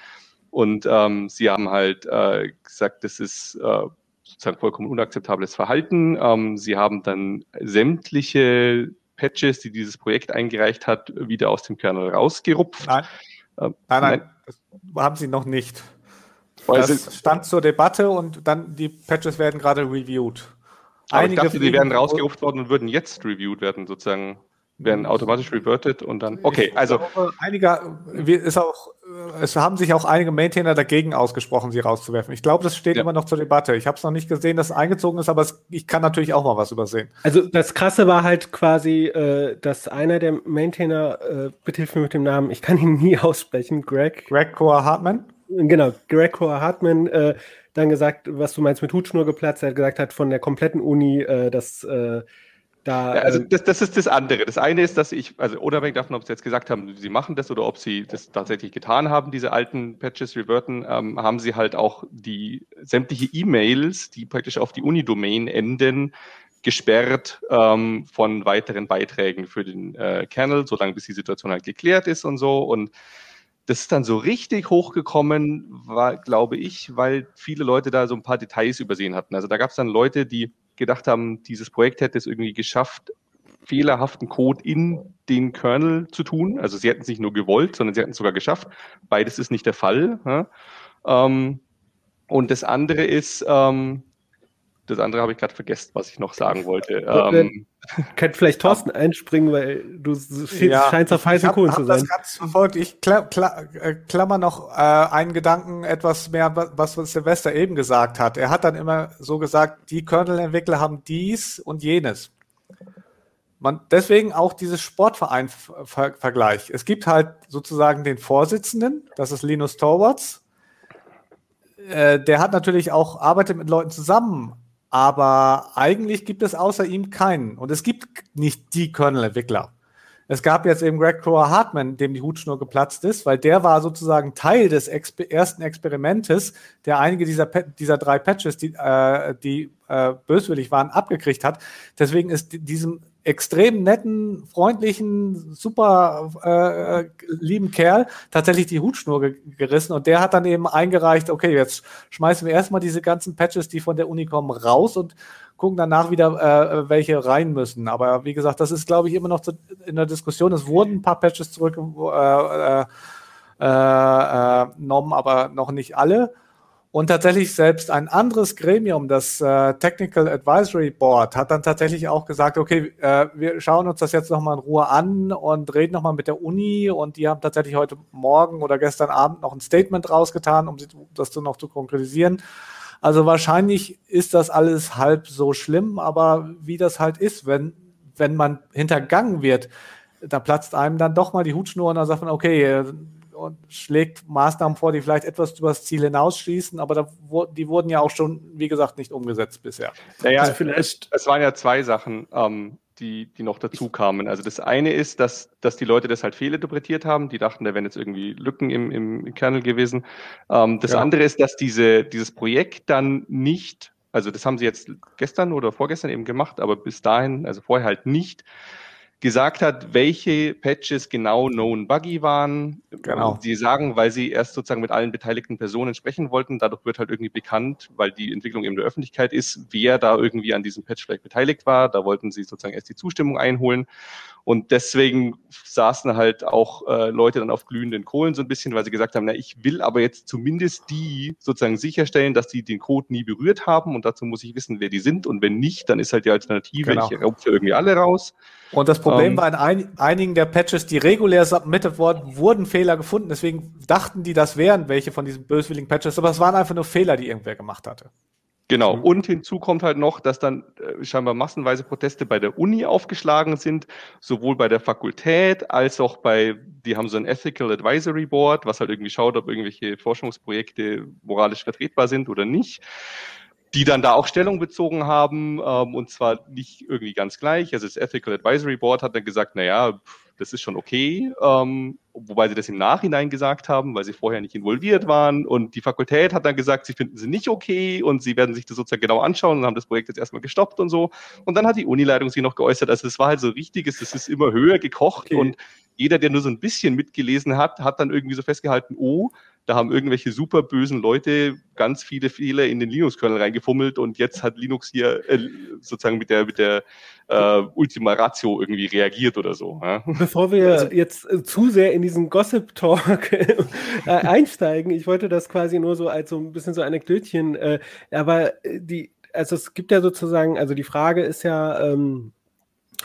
Und ähm, sie haben halt äh, gesagt, das ist äh, sozusagen vollkommen unakzeptables Verhalten. Ähm, sie haben dann sämtliche Patches, die dieses Projekt eingereicht hat, wieder aus dem Kernel rausgerupft. Nein, ähm, nein, nein, nein. das haben sie noch nicht. Das stand zur Debatte und dann die Patches werden gerade reviewed. Einige ich dachte, die werden rausgerupft worden und würden jetzt reviewed werden, sozusagen werden automatisch reverted und dann. Okay, also. Glaube, einige, ist auch, es haben sich auch einige Maintainer dagegen ausgesprochen, sie rauszuwerfen. Ich glaube, das steht ja. immer noch zur Debatte. Ich habe es noch nicht gesehen, dass es eingezogen ist, aber es, ich kann natürlich auch mal was übersehen. Also das Krasse war halt quasi, äh, dass einer der Maintainer, äh, bitte hilf mir mit dem Namen, ich kann ihn nie aussprechen, Greg. Greg Coa Hartman? Genau, Greg Hartman, äh, dann gesagt, was du meinst mit Hutschnur geplatzt, er hat gesagt hat, von der kompletten Uni, äh, dass äh, da, ja, also ähm, das, das ist das andere. Das eine ist, dass ich, also unabhängig davon, ob sie jetzt gesagt haben, sie machen das oder ob sie das tatsächlich getan haben, diese alten Patches reverten, ähm, haben sie halt auch die sämtliche E-Mails, die praktisch auf die Uni-Domain enden, gesperrt ähm, von weiteren Beiträgen für den äh, Kernel, solange bis die Situation halt geklärt ist und so. Und das ist dann so richtig hochgekommen, war, glaube ich, weil viele Leute da so ein paar Details übersehen hatten. Also da gab es dann Leute, die gedacht haben, dieses Projekt hätte es irgendwie geschafft, fehlerhaften Code in den Kernel zu tun. Also sie hätten es nicht nur gewollt, sondern sie hätten es sogar geschafft. Beides ist nicht der Fall. Ja? Ähm, und das andere ist, ähm, das andere habe ich gerade vergessen, was ich noch sagen wollte. Ähm, Könnte vielleicht Thorsten einspringen, weil du ja, scheinst auf heißen Kohlen zu sein. Das ganz verfolgt. Ich kla kla äh, klammer noch äh, einen Gedanken etwas mehr, was, was Silvester eben gesagt hat. Er hat dann immer so gesagt, die Kernel-Entwickler haben dies und jenes. Man, deswegen auch dieses Sportverein-Vergleich. Es gibt halt sozusagen den Vorsitzenden, das ist Linus Torwarts. Äh, der hat natürlich auch, arbeitet mit Leuten zusammen, aber eigentlich gibt es außer ihm keinen. Und es gibt nicht die Kernel-Entwickler. Es gab jetzt eben Greg Crower Hartman, dem die Hutschnur geplatzt ist, weil der war sozusagen Teil des Exper ersten Experimentes, der einige dieser, dieser drei Patches, die, äh, die äh, böswillig waren, abgekriegt hat. Deswegen ist diesem extrem netten, freundlichen, super äh, äh, lieben Kerl tatsächlich die Hutschnur ge gerissen und der hat dann eben eingereicht, okay, jetzt schmeißen wir erstmal diese ganzen Patches, die von der Uni kommen, raus und gucken danach wieder, äh, welche rein müssen. Aber wie gesagt, das ist, glaube ich, immer noch zu, in der Diskussion. Es wurden ein paar Patches zurückgenommen, äh, äh, äh aber noch nicht alle. Und tatsächlich selbst ein anderes Gremium, das äh, Technical Advisory Board, hat dann tatsächlich auch gesagt, okay, äh, wir schauen uns das jetzt nochmal in Ruhe an und reden nochmal mit der Uni. Und die haben tatsächlich heute Morgen oder gestern Abend noch ein Statement rausgetan, um das noch zu konkretisieren. Also wahrscheinlich ist das alles halb so schlimm, aber wie das halt ist, wenn, wenn man hintergangen wird, da platzt einem dann doch mal die Hutschnur und dann sagt man, okay, und schlägt Maßnahmen vor, die vielleicht etwas über das Ziel hinausschießen, aber da, die wurden ja auch schon, wie gesagt, nicht umgesetzt bisher. Naja, also vielleicht es, es waren ja zwei Sachen, ähm, die, die noch dazu kamen. Also das eine ist, dass, dass die Leute das halt fehlinterpretiert haben. Die dachten, da wären jetzt irgendwie Lücken im, im Kernel gewesen. Ähm, das ja. andere ist, dass diese, dieses Projekt dann nicht, also das haben sie jetzt gestern oder vorgestern eben gemacht, aber bis dahin, also vorher halt nicht gesagt hat, welche Patches genau known buggy waren. Genau. Sie sagen, weil sie erst sozusagen mit allen beteiligten Personen sprechen wollten. Dadurch wird halt irgendwie bekannt, weil die Entwicklung eben der Öffentlichkeit ist, wer da irgendwie an diesem Patch vielleicht beteiligt war. Da wollten sie sozusagen erst die Zustimmung einholen. Und deswegen saßen halt auch äh, Leute dann auf glühenden Kohlen so ein bisschen, weil sie gesagt haben, na, ich will aber jetzt zumindest die sozusagen sicherstellen, dass die den Code nie berührt haben und dazu muss ich wissen, wer die sind und wenn nicht, dann ist halt die Alternative, genau. ich raufe irgendwie alle raus. Und das Problem ähm, war in ein, einigen der Patches, die regulär submitted wurden, wurden Fehler gefunden, deswegen dachten die, das wären welche von diesen böswilligen Patches, aber es waren einfach nur Fehler, die irgendwer gemacht hatte. Genau. Mhm. Und hinzu kommt halt noch, dass dann äh, scheinbar massenweise Proteste bei der Uni aufgeschlagen sind, sowohl bei der Fakultät als auch bei, die haben so ein Ethical Advisory Board, was halt irgendwie schaut, ob irgendwelche Forschungsprojekte moralisch vertretbar sind oder nicht die dann da auch Stellung bezogen haben, ähm, und zwar nicht irgendwie ganz gleich. Also das Ethical Advisory Board hat dann gesagt, na ja, das ist schon okay, ähm, wobei sie das im Nachhinein gesagt haben, weil sie vorher nicht involviert waren. Und die Fakultät hat dann gesagt, sie finden sie nicht okay und sie werden sich das sozusagen genau anschauen und haben das Projekt jetzt erstmal gestoppt und so. Und dann hat die Unileitung sich noch geäußert. Also es war halt so richtiges, das ist immer höher gekocht okay. und jeder, der nur so ein bisschen mitgelesen hat, hat dann irgendwie so festgehalten, oh, da haben irgendwelche super bösen Leute ganz viele Fehler in den Linux-Kernel reingefummelt und jetzt hat Linux hier äh, sozusagen mit der, mit der äh, Ultima Ratio irgendwie reagiert oder so. Ja? Bevor wir also, jetzt äh, zu sehr in diesen Gossip-Talk äh, einsteigen, ich wollte das quasi nur so als so ein bisschen so Anekdötchen, äh, aber die, also es gibt ja sozusagen, also die Frage ist ja, ähm,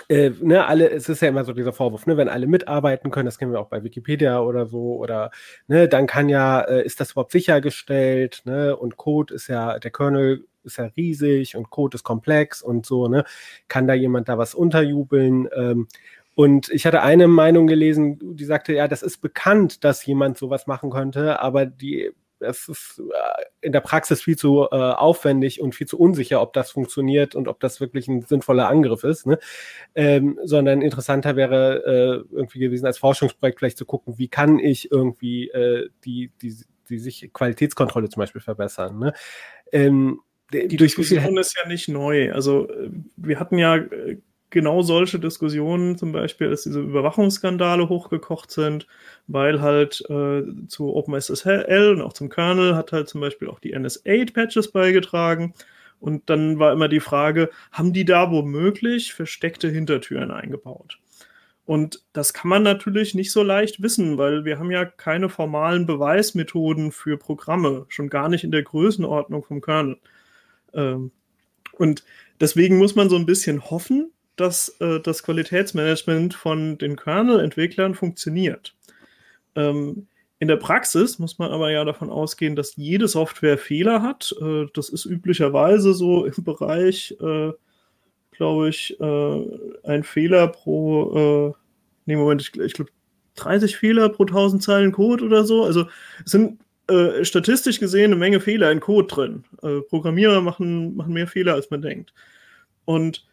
äh, ne, alle, es ist ja immer so dieser Vorwurf, ne, wenn alle mitarbeiten können, das kennen wir auch bei Wikipedia oder so, oder ne, dann kann ja, äh, ist das überhaupt sichergestellt, ne, und Code ist ja, der Kernel ist ja riesig und Code ist komplex und so, ne, kann da jemand da was unterjubeln? Ähm, und ich hatte eine Meinung gelesen, die sagte, ja, das ist bekannt, dass jemand sowas machen könnte, aber die es ist äh, in der Praxis viel zu äh, aufwendig und viel zu unsicher, ob das funktioniert und ob das wirklich ein sinnvoller Angriff ist. Ne? Ähm, sondern interessanter wäre äh, irgendwie gewesen, als Forschungsprojekt vielleicht zu gucken, wie kann ich irgendwie äh, die, die, die sich Qualitätskontrolle zum Beispiel verbessern. Ne? Ähm, die Diskussion ist ja nicht neu. Also äh, wir hatten ja äh, genau solche Diskussionen, zum Beispiel, als diese Überwachungsskandale hochgekocht sind, weil halt äh, zu OpenSSL und auch zum Kernel hat halt zum Beispiel auch die NS8-Patches beigetragen. Und dann war immer die Frage, haben die da womöglich versteckte Hintertüren eingebaut? Und das kann man natürlich nicht so leicht wissen, weil wir haben ja keine formalen Beweismethoden für Programme, schon gar nicht in der Größenordnung vom Kernel. Ähm, und deswegen muss man so ein bisschen hoffen, dass äh, das Qualitätsmanagement von den Kernel-Entwicklern funktioniert. Ähm, in der Praxis muss man aber ja davon ausgehen, dass jede Software Fehler hat. Äh, das ist üblicherweise so im Bereich, äh, glaube ich, äh, ein Fehler pro, äh, nee, Moment, ich, ich glaube 30 Fehler pro 1000 Zeilen Code oder so. Also es sind äh, statistisch gesehen eine Menge Fehler in Code drin. Äh, Programmierer machen, machen mehr Fehler, als man denkt. Und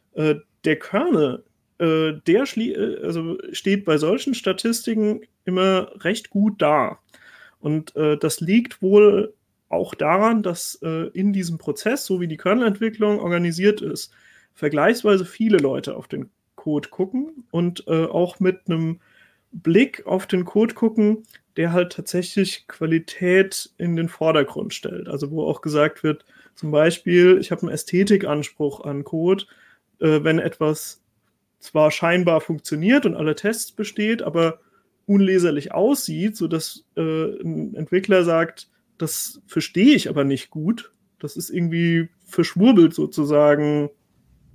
der Kernel, äh, der äh, also steht bei solchen Statistiken immer recht gut da. Und äh, das liegt wohl auch daran, dass äh, in diesem Prozess, so wie die Kernelentwicklung organisiert ist, vergleichsweise viele Leute auf den Code gucken und äh, auch mit einem Blick auf den Code gucken, der halt tatsächlich Qualität in den Vordergrund stellt. Also wo auch gesagt wird, zum Beispiel, ich habe einen Ästhetikanspruch an Code äh, wenn etwas zwar scheinbar funktioniert und alle Tests besteht, aber unleserlich aussieht, sodass äh, ein Entwickler sagt, das verstehe ich aber nicht gut, das ist irgendwie verschwurbelt sozusagen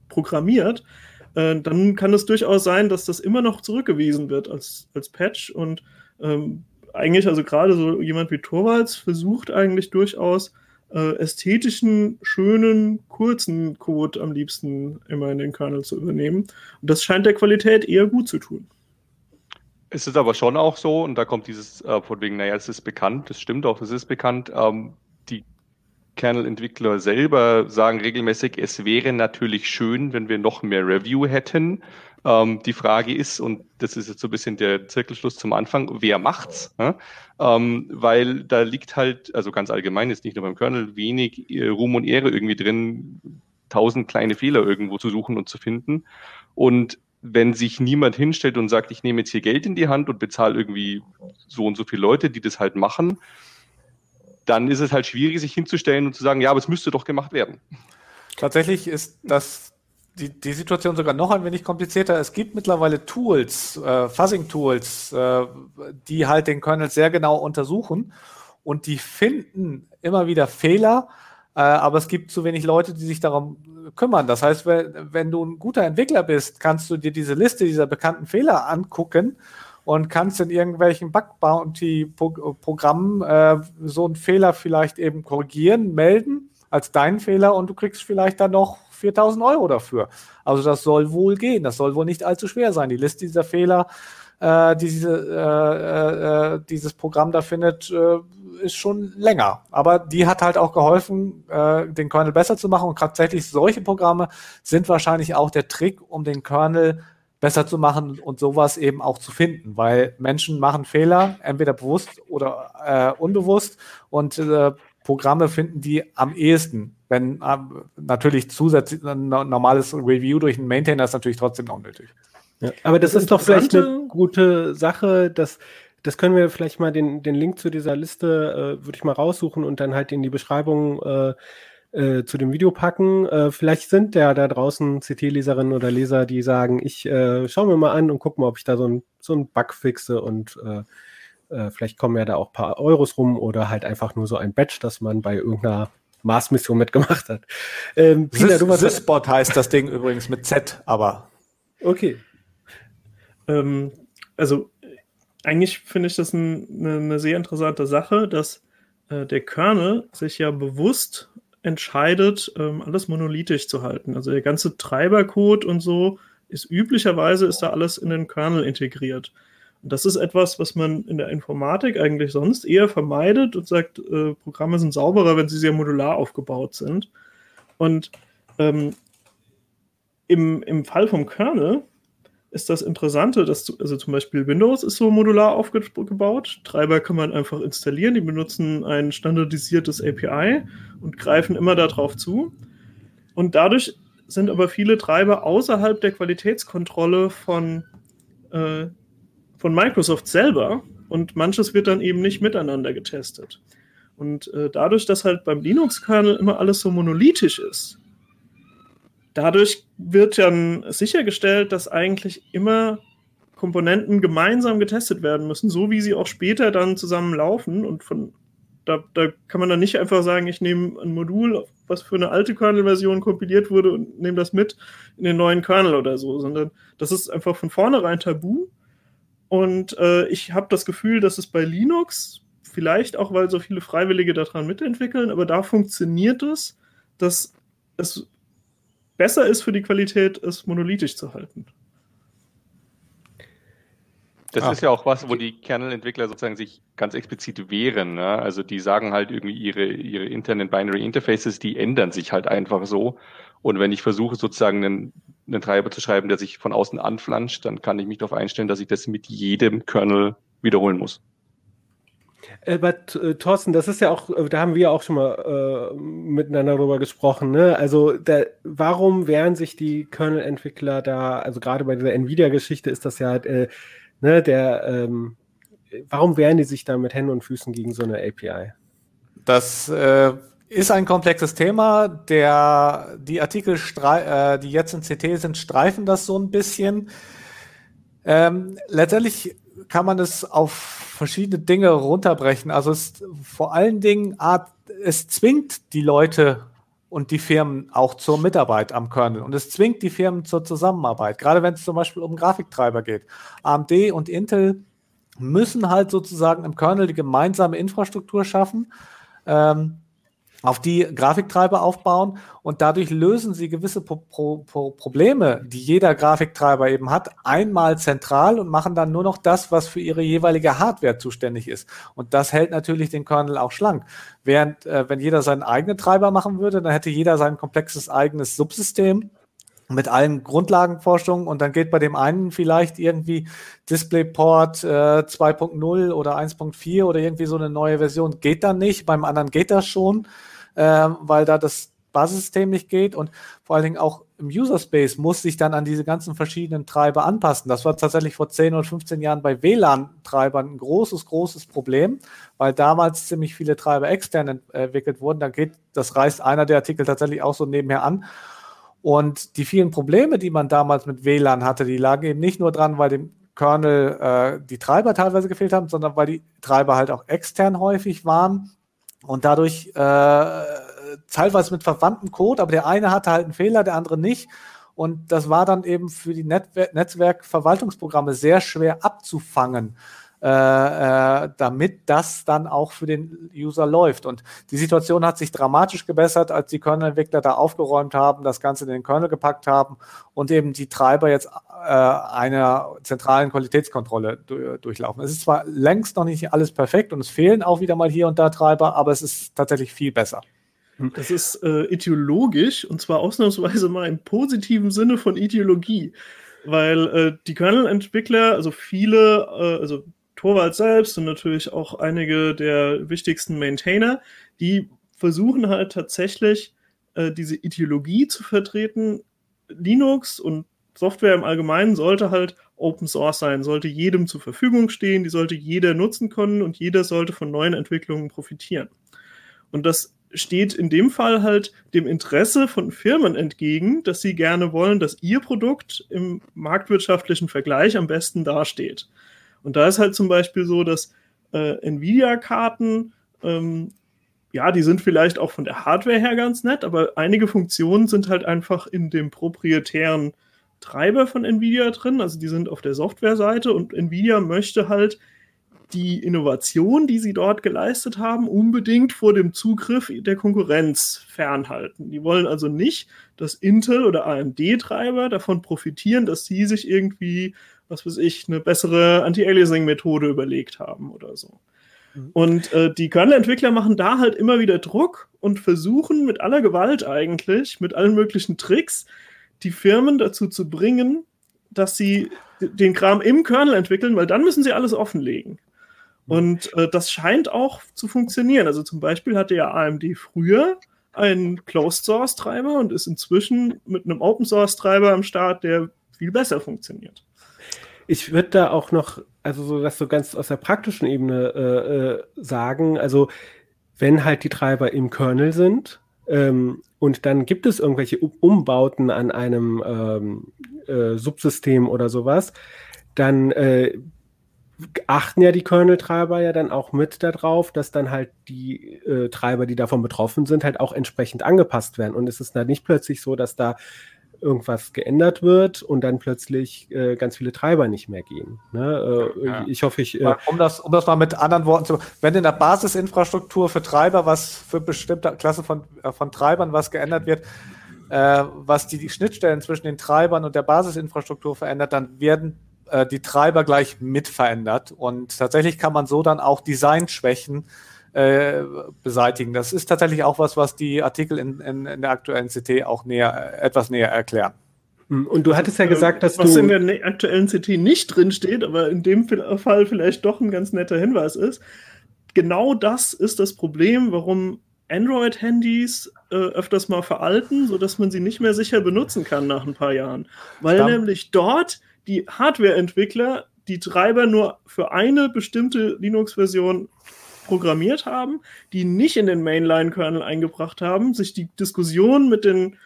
programmiert, äh, dann kann es durchaus sein, dass das immer noch zurückgewiesen wird als, als Patch und ähm, eigentlich, also gerade so jemand wie Torvalds versucht eigentlich durchaus äh, ästhetischen, schönen, kurzen Code am liebsten immer in den Kernel zu übernehmen. Und das scheint der Qualität eher gut zu tun. Es ist aber schon auch so, und da kommt dieses äh, von wegen, naja, es ist bekannt, das stimmt auch, es ist bekannt, ähm, die Kernel-Entwickler selber sagen regelmäßig, es wäre natürlich schön, wenn wir noch mehr Review hätten. Ähm, die Frage ist, und das ist jetzt so ein bisschen der Zirkelschluss zum Anfang, wer macht's? Ja? Ähm, weil da liegt halt, also ganz allgemein ist nicht nur beim Kernel, wenig äh, Ruhm und Ehre irgendwie drin, tausend kleine Fehler irgendwo zu suchen und zu finden. Und wenn sich niemand hinstellt und sagt, ich nehme jetzt hier Geld in die Hand und bezahle irgendwie so und so viele Leute, die das halt machen, dann ist es halt schwierig, sich hinzustellen und zu sagen, ja, aber es müsste doch gemacht werden. Tatsächlich ist das die, die Situation sogar noch ein wenig komplizierter. Es gibt mittlerweile Tools, äh, Fuzzing-Tools, äh, die halt den Kernel sehr genau untersuchen und die finden immer wieder Fehler, äh, aber es gibt zu wenig Leute, die sich darum kümmern. Das heißt, wenn, wenn du ein guter Entwickler bist, kannst du dir diese Liste dieser bekannten Fehler angucken und kannst in irgendwelchen Bug-Bounty-Programmen äh, so einen Fehler vielleicht eben korrigieren, melden als deinen Fehler und du kriegst vielleicht dann noch 4000 Euro dafür. Also das soll wohl gehen. Das soll wohl nicht allzu schwer sein. Die Liste dieser Fehler, äh, die diese, äh, äh, dieses Programm da findet, äh, ist schon länger. Aber die hat halt auch geholfen, äh, den Kernel besser zu machen. Und tatsächlich solche Programme sind wahrscheinlich auch der Trick, um den Kernel besser zu machen und sowas eben auch zu finden, weil Menschen machen Fehler, entweder bewusst oder äh, unbewusst und äh, Programme finden die am ehesten. Wenn äh, natürlich zusätzlich ein normales Review durch einen Maintainer ist natürlich trotzdem noch nötig. Ja, aber das, das ist doch vielleicht eine gute Sache, dass das können wir vielleicht mal den, den Link zu dieser Liste, äh, würde ich mal raussuchen und dann halt in die Beschreibung äh, äh, zu dem Video packen. Äh, vielleicht sind ja da draußen CT-Leserinnen oder Leser, die sagen, ich äh, schaue mir mal an und gucke mal, ob ich da so ein, so ein Bug fixe und äh, vielleicht kommen ja da auch ein paar Euros rum oder halt einfach nur so ein Badge, das man bei irgendeiner Mars-Mission mitgemacht hat. Ähm, Pina, du heißt das Ding übrigens mit Z, aber. Okay. Ähm, also eigentlich finde ich das ein, eine, eine, sehr interessante Sache, dass äh, der Kernel sich ja bewusst entscheidet, ähm, alles monolithisch zu halten. Also der ganze Treibercode und so ist üblicherweise ist da alles in den Kernel integriert. Und das ist etwas, was man in der Informatik eigentlich sonst eher vermeidet und sagt, äh, Programme sind sauberer, wenn sie sehr modular aufgebaut sind. Und ähm, im, im Fall vom Kernel ist das Interessante, dass du, also zum Beispiel Windows ist so modular aufgebaut. Treiber kann man einfach installieren, die benutzen ein standardisiertes API und greifen immer darauf zu. Und dadurch sind aber viele Treiber außerhalb der Qualitätskontrolle von äh, von Microsoft selber und manches wird dann eben nicht miteinander getestet. Und äh, dadurch, dass halt beim Linux-Kernel immer alles so monolithisch ist, dadurch wird dann sichergestellt, dass eigentlich immer Komponenten gemeinsam getestet werden müssen, so wie sie auch später dann zusammen laufen. Und von da, da kann man dann nicht einfach sagen, ich nehme ein Modul, was für eine alte Kernel-Version kompiliert wurde und nehme das mit in den neuen Kernel oder so, sondern das ist einfach von vornherein tabu. Und äh, ich habe das Gefühl, dass es bei Linux, vielleicht auch, weil so viele Freiwillige daran mitentwickeln, aber da funktioniert es, dass es besser ist für die Qualität, es monolithisch zu halten. Das ah. ist ja auch was, wo die Kernel-Entwickler sozusagen sich ganz explizit wehren. Ne? Also die sagen halt irgendwie ihre, ihre internen Binary Interfaces, die ändern sich halt einfach so. Und wenn ich versuche sozusagen einen, einen Treiber zu schreiben, der sich von außen anflanscht, dann kann ich mich darauf einstellen, dass ich das mit jedem Kernel wiederholen muss. Aber äh, Thorsten, das ist ja auch, äh, da haben wir auch schon mal äh, miteinander darüber gesprochen. Ne? Also, da, warum wehren sich die Kernel-Entwickler da, also gerade bei dieser Nvidia-Geschichte ist das ja halt, äh, ne, der, ähm, warum wehren die sich da mit Händen und Füßen gegen so eine API? Das äh, ist ein komplexes Thema. Der, die Artikel, äh, die jetzt in CT sind, streifen das so ein bisschen. Ähm, letztendlich kann man es auf verschiedene Dinge runterbrechen. Also es vor allen Dingen, es zwingt die Leute und die Firmen auch zur Mitarbeit am Kernel und es zwingt die Firmen zur Zusammenarbeit. Gerade wenn es zum Beispiel um Grafiktreiber geht. AMD und Intel müssen halt sozusagen im Kernel die gemeinsame Infrastruktur schaffen. Ähm, auf die Grafiktreiber aufbauen und dadurch lösen sie gewisse Pro Pro Pro Probleme, die jeder Grafiktreiber eben hat, einmal zentral und machen dann nur noch das, was für ihre jeweilige Hardware zuständig ist. Und das hält natürlich den Kernel auch schlank. Während, äh, wenn jeder seinen eigenen Treiber machen würde, dann hätte jeder sein komplexes eigenes Subsystem mit allen Grundlagenforschungen und dann geht bei dem einen vielleicht irgendwie DisplayPort äh, 2.0 oder 1.4 oder irgendwie so eine neue Version geht dann nicht, beim anderen geht das schon, äh, weil da das Basissystem nicht geht und vor allen Dingen auch im User Space muss sich dann an diese ganzen verschiedenen Treiber anpassen. Das war tatsächlich vor 10 oder 15 Jahren bei WLAN-Treibern ein großes, großes Problem, weil damals ziemlich viele Treiber extern entwickelt wurden. Da geht, das reißt einer der Artikel tatsächlich auch so nebenher an. Und die vielen Probleme, die man damals mit WLAN hatte, die lagen eben nicht nur dran, weil dem Kernel äh, die Treiber teilweise gefehlt haben, sondern weil die Treiber halt auch extern häufig waren und dadurch äh, teilweise mit verwandtem Code, aber der eine hatte halt einen Fehler, der andere nicht. Und das war dann eben für die Netwer Netzwerkverwaltungsprogramme sehr schwer abzufangen äh, äh, damit das dann auch für den User läuft. Und die Situation hat sich dramatisch gebessert, als die Kernel-Entwickler da aufgeräumt haben, das Ganze in den Kernel gepackt haben und eben die Treiber jetzt äh, einer zentralen Qualitätskontrolle du durchlaufen. Es ist zwar längst noch nicht alles perfekt und es fehlen auch wieder mal hier und da Treiber, aber es ist tatsächlich viel besser. Das ist äh, ideologisch und zwar ausnahmsweise mal im positiven Sinne von Ideologie weil äh, die Kernel-Entwickler, also viele, äh, also Torwald selbst und natürlich auch einige der wichtigsten Maintainer, die versuchen halt tatsächlich äh, diese Ideologie zu vertreten. Linux und Software im Allgemeinen sollte halt Open Source sein, sollte jedem zur Verfügung stehen, die sollte jeder nutzen können und jeder sollte von neuen Entwicklungen profitieren. Und das steht in dem Fall halt dem Interesse von Firmen entgegen, dass sie gerne wollen, dass ihr Produkt im marktwirtschaftlichen Vergleich am besten dasteht. Und da ist halt zum Beispiel so, dass äh, Nvidia-Karten, ähm, ja, die sind vielleicht auch von der Hardware her ganz nett, aber einige Funktionen sind halt einfach in dem proprietären Treiber von Nvidia drin. Also die sind auf der Softwareseite und Nvidia möchte halt die Innovation, die sie dort geleistet haben, unbedingt vor dem Zugriff der Konkurrenz fernhalten. Die wollen also nicht, dass Intel oder AMD-Treiber davon profitieren, dass sie sich irgendwie was weiß ich, eine bessere Anti-Aliasing-Methode überlegt haben oder so. Mhm. Und äh, die Kernel-Entwickler machen da halt immer wieder Druck und versuchen mit aller Gewalt eigentlich, mit allen möglichen Tricks, die Firmen dazu zu bringen, dass sie den Kram im Kernel entwickeln, weil dann müssen sie alles offenlegen. Mhm. Und äh, das scheint auch zu funktionieren. Also zum Beispiel hatte ja AMD früher einen Closed Source Treiber und ist inzwischen mit einem Open Source Treiber am Start, der viel besser funktioniert. Ich würde da auch noch, also so das so ganz aus der praktischen Ebene äh, äh, sagen, also wenn halt die Treiber im Kernel sind ähm, und dann gibt es irgendwelche Umbauten an einem ähm, äh, Subsystem oder sowas, dann äh, achten ja die Kernel-Treiber ja dann auch mit darauf, dass dann halt die äh, Treiber, die davon betroffen sind, halt auch entsprechend angepasst werden. Und es ist dann nicht plötzlich so, dass da irgendwas geändert wird und dann plötzlich äh, ganz viele Treiber nicht mehr gehen. Ne? Äh, ja. Ich hoffe, ich. Äh um, das, um das mal mit anderen Worten zu. Wenn in der Basisinfrastruktur für Treiber was für bestimmte Klassen von, äh, von Treibern was geändert wird, äh, was die, die Schnittstellen zwischen den Treibern und der Basisinfrastruktur verändert, dann werden äh, die Treiber gleich mit verändert. Und tatsächlich kann man so dann auch Designschwächen äh, beseitigen. Das ist tatsächlich auch was, was die Artikel in, in, in der aktuellen CT auch näher, etwas näher erklären. Hm, und du hattest ja äh, gesagt, dass was du. Was in der aktuellen CT nicht drin steht, aber in dem Fall vielleicht doch ein ganz netter Hinweis ist. Genau das ist das Problem, warum Android-Handys äh, öfters mal veralten, sodass man sie nicht mehr sicher benutzen kann nach ein paar Jahren. Weil Stamm. nämlich dort die Hardware-Entwickler die Treiber nur für eine bestimmte Linux-Version programmiert haben, die nicht in den Mainline-Kernel eingebracht haben, sich die Diskussion mit den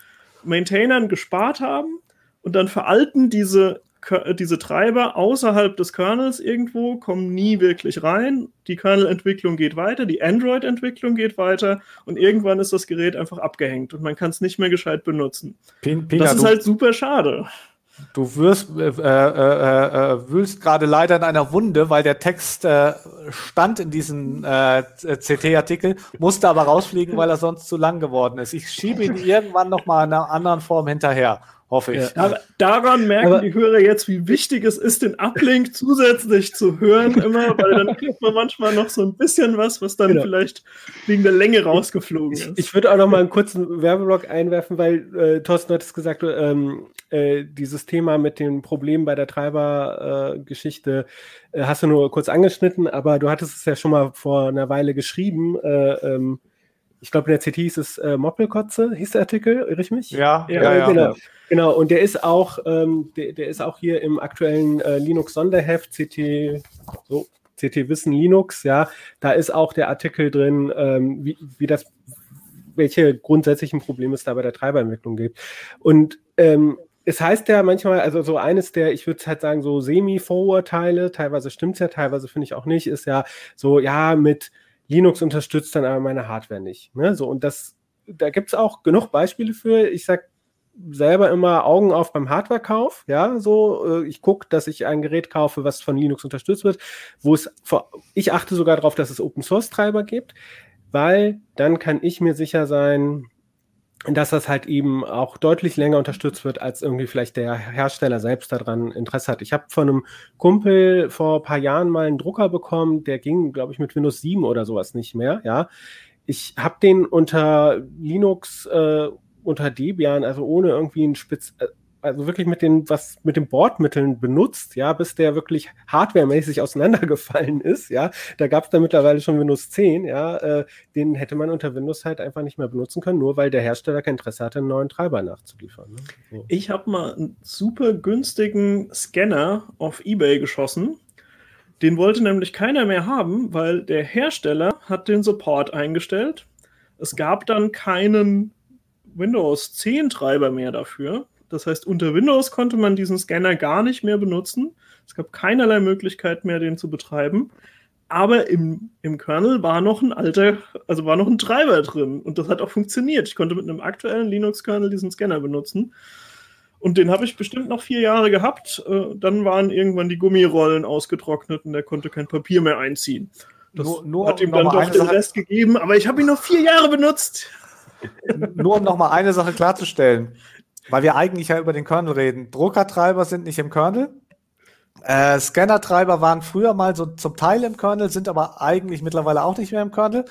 Maintainern gespart haben und dann veralten diese, diese Treiber außerhalb des Kernels irgendwo, kommen nie wirklich rein. Die Kernel-Entwicklung geht weiter, die Android-Entwicklung geht weiter und irgendwann ist das Gerät einfach abgehängt und man kann es nicht mehr gescheit benutzen. Pin, Pina, das ist halt super schade. Du wirst, äh, äh, äh, äh, wühlst gerade leider in einer Wunde, weil der Text äh, stand in diesem äh, CT-Artikel, musste aber rausfliegen, weil er sonst zu lang geworden ist. Ich schiebe ihn irgendwann noch mal in einer anderen Form hinterher hoffe ich. Ja, daran merken aber, die Hörer jetzt, wie wichtig es ist, den Uplink zusätzlich zu hören, immer, weil dann kriegt man manchmal noch so ein bisschen was, was dann genau. vielleicht wegen der Länge rausgeflogen ist. Ich, ich würde auch noch mal einen kurzen Werbeblock einwerfen, weil äh, Thorsten hat es gesagt, ähm, äh, dieses Thema mit den Problemen bei der Treibergeschichte äh, hast du nur kurz angeschnitten, aber du hattest es ja schon mal vor einer Weile geschrieben. Äh, ähm, ich glaube, in der CT hieß es äh, Moppelkotze, hieß der Artikel, irre ich mich? Ja, ja, ja, ja genau. Genau, und der ist auch, ähm, der, der, ist auch hier im aktuellen äh, Linux-Sonderheft, CT, so, CT Wissen Linux, ja, da ist auch der Artikel drin, ähm, wie, wie das, welche grundsätzlichen Probleme es da bei der Treiberentwicklung gibt. Und ähm, es heißt ja manchmal, also so eines der, ich würde halt sagen, so Semi-Vorurteile, teilweise stimmt es ja, teilweise finde ich auch nicht, ist ja so, ja, mit Linux unterstützt dann aber meine Hardware nicht. Ne? So, und das, da gibt es auch genug Beispiele für. Ich sage selber immer Augen auf beim Hardwarekauf. Ja, so, äh, ich gucke, dass ich ein Gerät kaufe, was von Linux unterstützt wird, wo es, ich achte sogar darauf, dass es Open Source Treiber gibt, weil dann kann ich mir sicher sein, dass das halt eben auch deutlich länger unterstützt wird, als irgendwie vielleicht der Hersteller selbst daran Interesse hat. Ich habe von einem Kumpel vor ein paar Jahren mal einen Drucker bekommen, der ging, glaube ich, mit Windows 7 oder sowas nicht mehr. Ja, ich habe den unter Linux äh, unter Debian, also ohne irgendwie ein Spitz, äh, also wirklich mit den, was mit den Bordmitteln benutzt, ja, bis der wirklich hardwaremäßig auseinandergefallen ist, ja. Da gab es dann mittlerweile schon Windows 10, ja, äh, den hätte man unter Windows halt einfach nicht mehr benutzen können, nur weil der Hersteller kein Interesse hatte, einen neuen Treiber nachzuliefern. Ne? So. Ich habe mal einen super günstigen Scanner auf Ebay geschossen. Den wollte nämlich keiner mehr haben, weil der Hersteller hat den Support eingestellt. Es gab dann keinen Windows 10 Treiber mehr dafür. Das heißt, unter Windows konnte man diesen Scanner gar nicht mehr benutzen. Es gab keinerlei Möglichkeit mehr, den zu betreiben. Aber im, im Kernel war noch ein alter, also war noch ein Treiber drin. Und das hat auch funktioniert. Ich konnte mit einem aktuellen Linux-Kernel diesen Scanner benutzen. Und den habe ich bestimmt noch vier Jahre gehabt. Äh, dann waren irgendwann die Gummirollen ausgetrocknet und er konnte kein Papier mehr einziehen. Das nur, nur hat ihm dann doch den Sache Rest gegeben, aber ich habe ihn noch vier Jahre benutzt. Nur um nochmal eine Sache klarzustellen, weil wir eigentlich ja über den Kernel reden. Druckertreiber sind nicht im Kernel. Äh, Scannertreiber waren früher mal so zum Teil im Kernel, sind aber eigentlich mittlerweile auch nicht mehr im Kernel.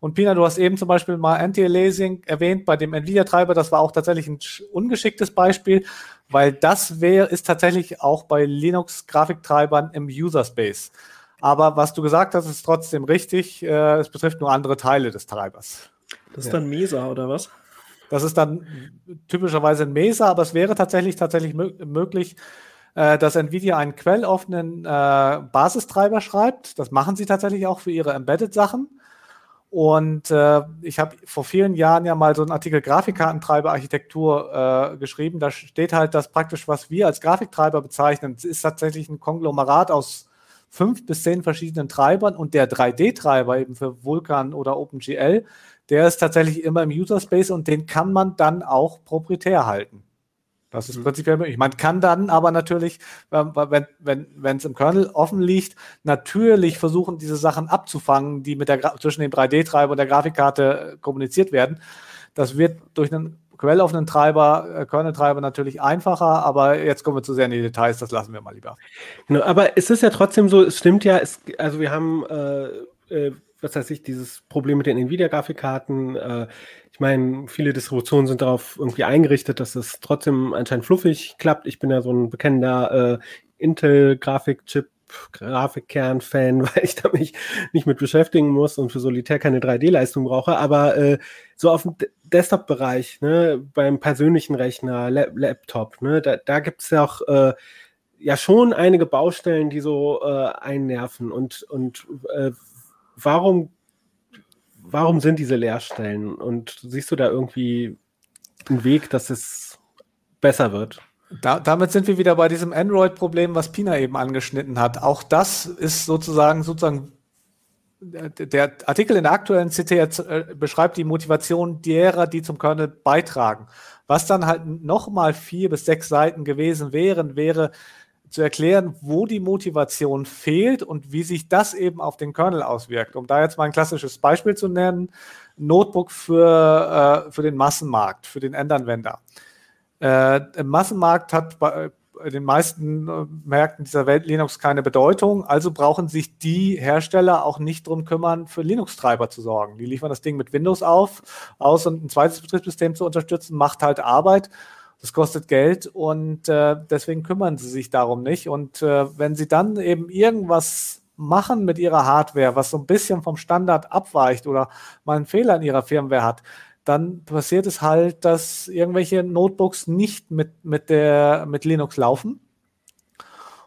Und Pina, du hast eben zum Beispiel mal Anti-Aliasing erwähnt bei dem Nvidia-Treiber. Das war auch tatsächlich ein ungeschicktes Beispiel, weil das wäre, ist tatsächlich auch bei Linux-Grafiktreibern im User-Space. Aber was du gesagt hast, ist trotzdem richtig. Äh, es betrifft nur andere Teile des Treibers. Das ist ja. dann Mesa oder was? Das ist dann typischerweise ein Mesa, aber es wäre tatsächlich tatsächlich möglich, äh, dass Nvidia einen quelloffenen äh, Basistreiber schreibt. Das machen sie tatsächlich auch für ihre Embedded-Sachen. Und äh, ich habe vor vielen Jahren ja mal so einen Artikel Grafikkartentreiber-Architektur äh, geschrieben. Da steht halt, dass praktisch, was wir als Grafiktreiber bezeichnen, ist tatsächlich ein Konglomerat aus fünf bis zehn verschiedenen Treibern und der 3D-Treiber eben für Vulkan oder OpenGL der ist tatsächlich immer im User Space und den kann man dann auch proprietär halten. Das ist mhm. prinzipiell möglich. Man kann dann aber natürlich, ähm, wenn wenn wenn, es im Kernel offen liegt, natürlich versuchen, diese Sachen abzufangen, die mit der zwischen dem 3D-Treiber und der Grafikkarte äh, kommuniziert werden. Das wird durch einen quelloffenen Treiber, äh, Kernel-Treiber natürlich einfacher, aber jetzt kommen wir zu sehr in die Details, das lassen wir mal lieber. Genau, aber es ist ja trotzdem so, es stimmt ja, es, also wir haben äh, äh, was weiß ich, dieses Problem mit den Nvidia-Grafikkarten. Äh, ich meine, viele Distributionen sind darauf irgendwie eingerichtet, dass es trotzdem anscheinend fluffig klappt. Ich bin ja so ein bekennender äh, Intel-Grafikchip Grafikkern-Fan, weil ich da mich nicht mit beschäftigen muss und für Solitär keine 3D-Leistung brauche. Aber äh, so auf dem Desktop-Bereich, ne, beim persönlichen Rechner, La Laptop, ne, da, da gibt es ja auch äh, ja schon einige Baustellen, die so äh, einnerven und, und äh, warum, warum sind diese Leerstellen? Und siehst du da irgendwie einen Weg, dass es besser wird? Da, damit sind wir wieder bei diesem Android-Problem, was Pina eben angeschnitten hat. Auch das ist sozusagen, sozusagen der Artikel in der aktuellen CT äh, beschreibt die Motivation derer, die zum Kernel beitragen. Was dann halt nochmal vier bis sechs Seiten gewesen wären, wäre zu erklären, wo die Motivation fehlt und wie sich das eben auf den Kernel auswirkt. Um da jetzt mal ein klassisches Beispiel zu nennen, Notebook für, äh, für den Massenmarkt, für den Endanwender. Äh, Im Massenmarkt hat bei den meisten äh, Märkten dieser Welt Linux keine Bedeutung, also brauchen sich die Hersteller auch nicht darum kümmern, für Linux-Treiber zu sorgen. Die liefern das Ding mit Windows auf, aus und ein zweites Betriebssystem zu unterstützen, macht halt Arbeit das kostet Geld und äh, deswegen kümmern sie sich darum nicht. Und äh, wenn sie dann eben irgendwas machen mit ihrer Hardware, was so ein bisschen vom Standard abweicht oder mal einen Fehler in ihrer Firmware hat, dann passiert es halt, dass irgendwelche Notebooks nicht mit, mit, der, mit Linux laufen.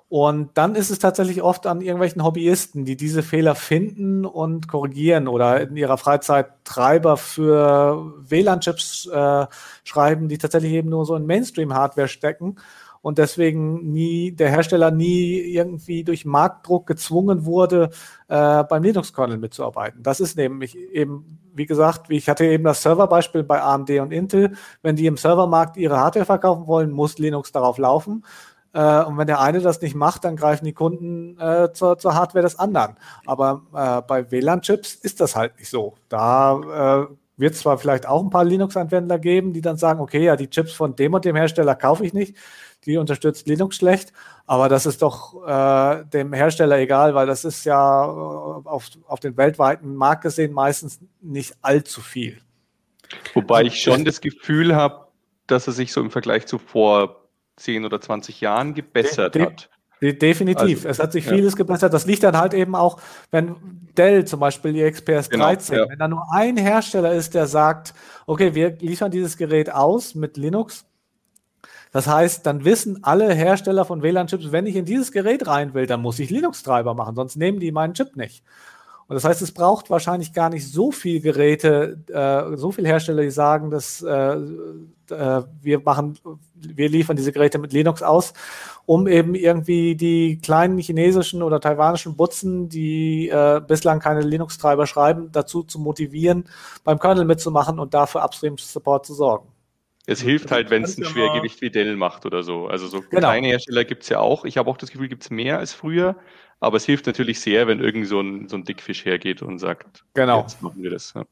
Und dann ist es tatsächlich oft an irgendwelchen Hobbyisten, die diese Fehler finden und korrigieren oder in ihrer Freizeit Treiber für WLAN-Chips äh, schreiben, die tatsächlich eben nur so in Mainstream-Hardware stecken und deswegen nie der Hersteller nie irgendwie durch Marktdruck gezwungen wurde, äh, beim Linux-Kernel mitzuarbeiten. Das ist nämlich eben, wie gesagt, wie ich hatte eben das Serverbeispiel bei AMD und Intel. Wenn die im Servermarkt ihre Hardware verkaufen wollen, muss Linux darauf laufen. Äh, und wenn der eine das nicht macht, dann greifen die Kunden äh, zur, zur, Hardware des anderen. Aber äh, bei WLAN-Chips ist das halt nicht so. Da äh, wird es zwar vielleicht auch ein paar Linux-Anwender geben, die dann sagen, okay, ja, die Chips von dem und dem Hersteller kaufe ich nicht die unterstützt Linux schlecht, aber das ist doch äh, dem Hersteller egal, weil das ist ja äh, auf, auf den weltweiten Markt gesehen meistens nicht allzu viel. Wobei ich schon das Gefühl habe, dass er sich so im Vergleich zu vor 10 oder 20 Jahren gebessert de, hat. De, definitiv. Also, es hat sich vieles ja. gebessert. Das liegt dann halt eben auch, wenn Dell zum Beispiel die XPS 13, genau, ja. wenn da nur ein Hersteller ist, der sagt, okay, wir liefern dieses Gerät aus mit Linux, das heißt, dann wissen alle Hersteller von WLAN-Chips, wenn ich in dieses Gerät rein will, dann muss ich Linux-Treiber machen, sonst nehmen die meinen Chip nicht. Und das heißt, es braucht wahrscheinlich gar nicht so viele Geräte, äh, so viele Hersteller, die sagen, dass äh, äh, wir machen, wir liefern diese Geräte mit Linux aus, um eben irgendwie die kleinen chinesischen oder taiwanischen Butzen, die äh, bislang keine Linux-Treiber schreiben, dazu zu motivieren, beim Kernel mitzumachen und dafür Upstream-Support zu sorgen. Es hilft halt, wenn es ein Schwergewicht wie Dell macht oder so. Also so genau. kleine Hersteller gibt es ja auch. Ich habe auch das Gefühl, gibt es mehr als früher. Aber es hilft natürlich sehr, wenn irgend so ein, so ein Dickfisch hergeht und sagt, genau. jetzt machen wir das. Ja.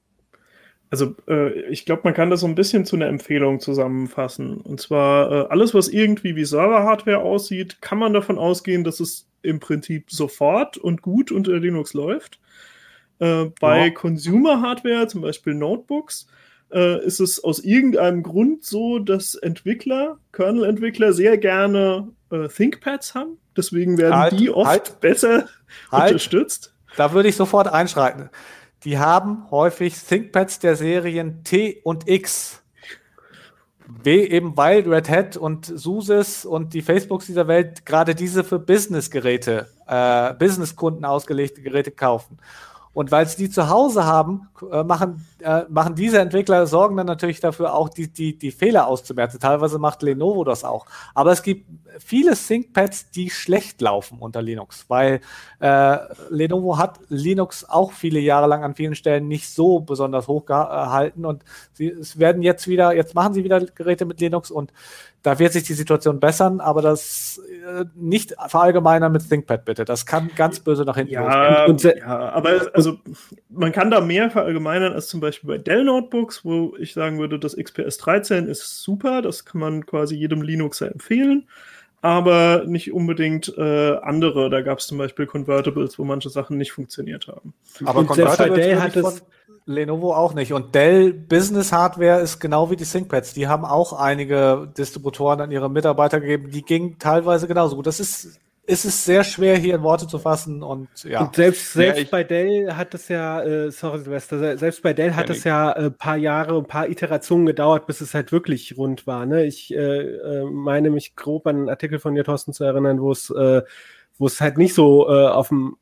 Also äh, ich glaube, man kann das so ein bisschen zu einer Empfehlung zusammenfassen. Und zwar äh, alles, was irgendwie wie Server-Hardware aussieht, kann man davon ausgehen, dass es im Prinzip sofort und gut unter Linux läuft. Äh, bei ja. Consumer-Hardware, zum Beispiel Notebooks, äh, ist es aus irgendeinem Grund so, dass Entwickler, Kernel-Entwickler sehr gerne äh, ThinkPads haben. Deswegen werden halt, die oft halt, besser halt. unterstützt. Da würde ich sofort einschreiten. Die haben häufig ThinkPads der Serien T und X. W eben weil Red Hat und SUSEs und die Facebooks dieser Welt gerade diese für Business-Geräte, äh, Business-Kunden ausgelegte Geräte kaufen. Und weil sie die zu Hause haben, äh, machen, äh, machen diese Entwickler, sorgen dann natürlich dafür auch, die, die, die Fehler auszumerzen. Teilweise macht Lenovo das auch. Aber es gibt viele ThinkPads, die schlecht laufen unter Linux, weil äh, Lenovo hat Linux auch viele Jahre lang an vielen Stellen nicht so besonders hoch gehalten und sie es werden jetzt wieder, jetzt machen sie wieder Geräte mit Linux und da wird sich die Situation bessern, aber das äh, nicht verallgemeinern mit ThinkPad bitte. Das kann ganz böse nach hinten ja, losgehen. ja, aber also man kann da mehr verallgemeinern als zum Beispiel bei Dell Notebooks, wo ich sagen würde, das XPS 13 ist super, das kann man quasi jedem Linuxer empfehlen aber nicht unbedingt äh, andere. Da gab es zum Beispiel Convertibles, wo manche Sachen nicht funktioniert haben. Aber und Convertibles Dell hat es Lenovo auch nicht. Und Dell Business Hardware ist genau wie die ThinkPads. Die haben auch einige Distributoren an ihre Mitarbeiter gegeben. Die gingen teilweise genauso gut. Das ist ist es sehr schwer, hier in Worte zu fassen und ja. Und selbst, selbst ja, bei Dell hat es ja, äh, sorry Silvester, selbst bei Dell hat es ja ein äh, paar Jahre, ein paar Iterationen gedauert, bis es halt wirklich rund war. Ne? Ich äh, äh, meine mich grob an einen Artikel von dir, Thorsten, zu erinnern, wo es, äh, wo es halt nicht so äh, auf dem,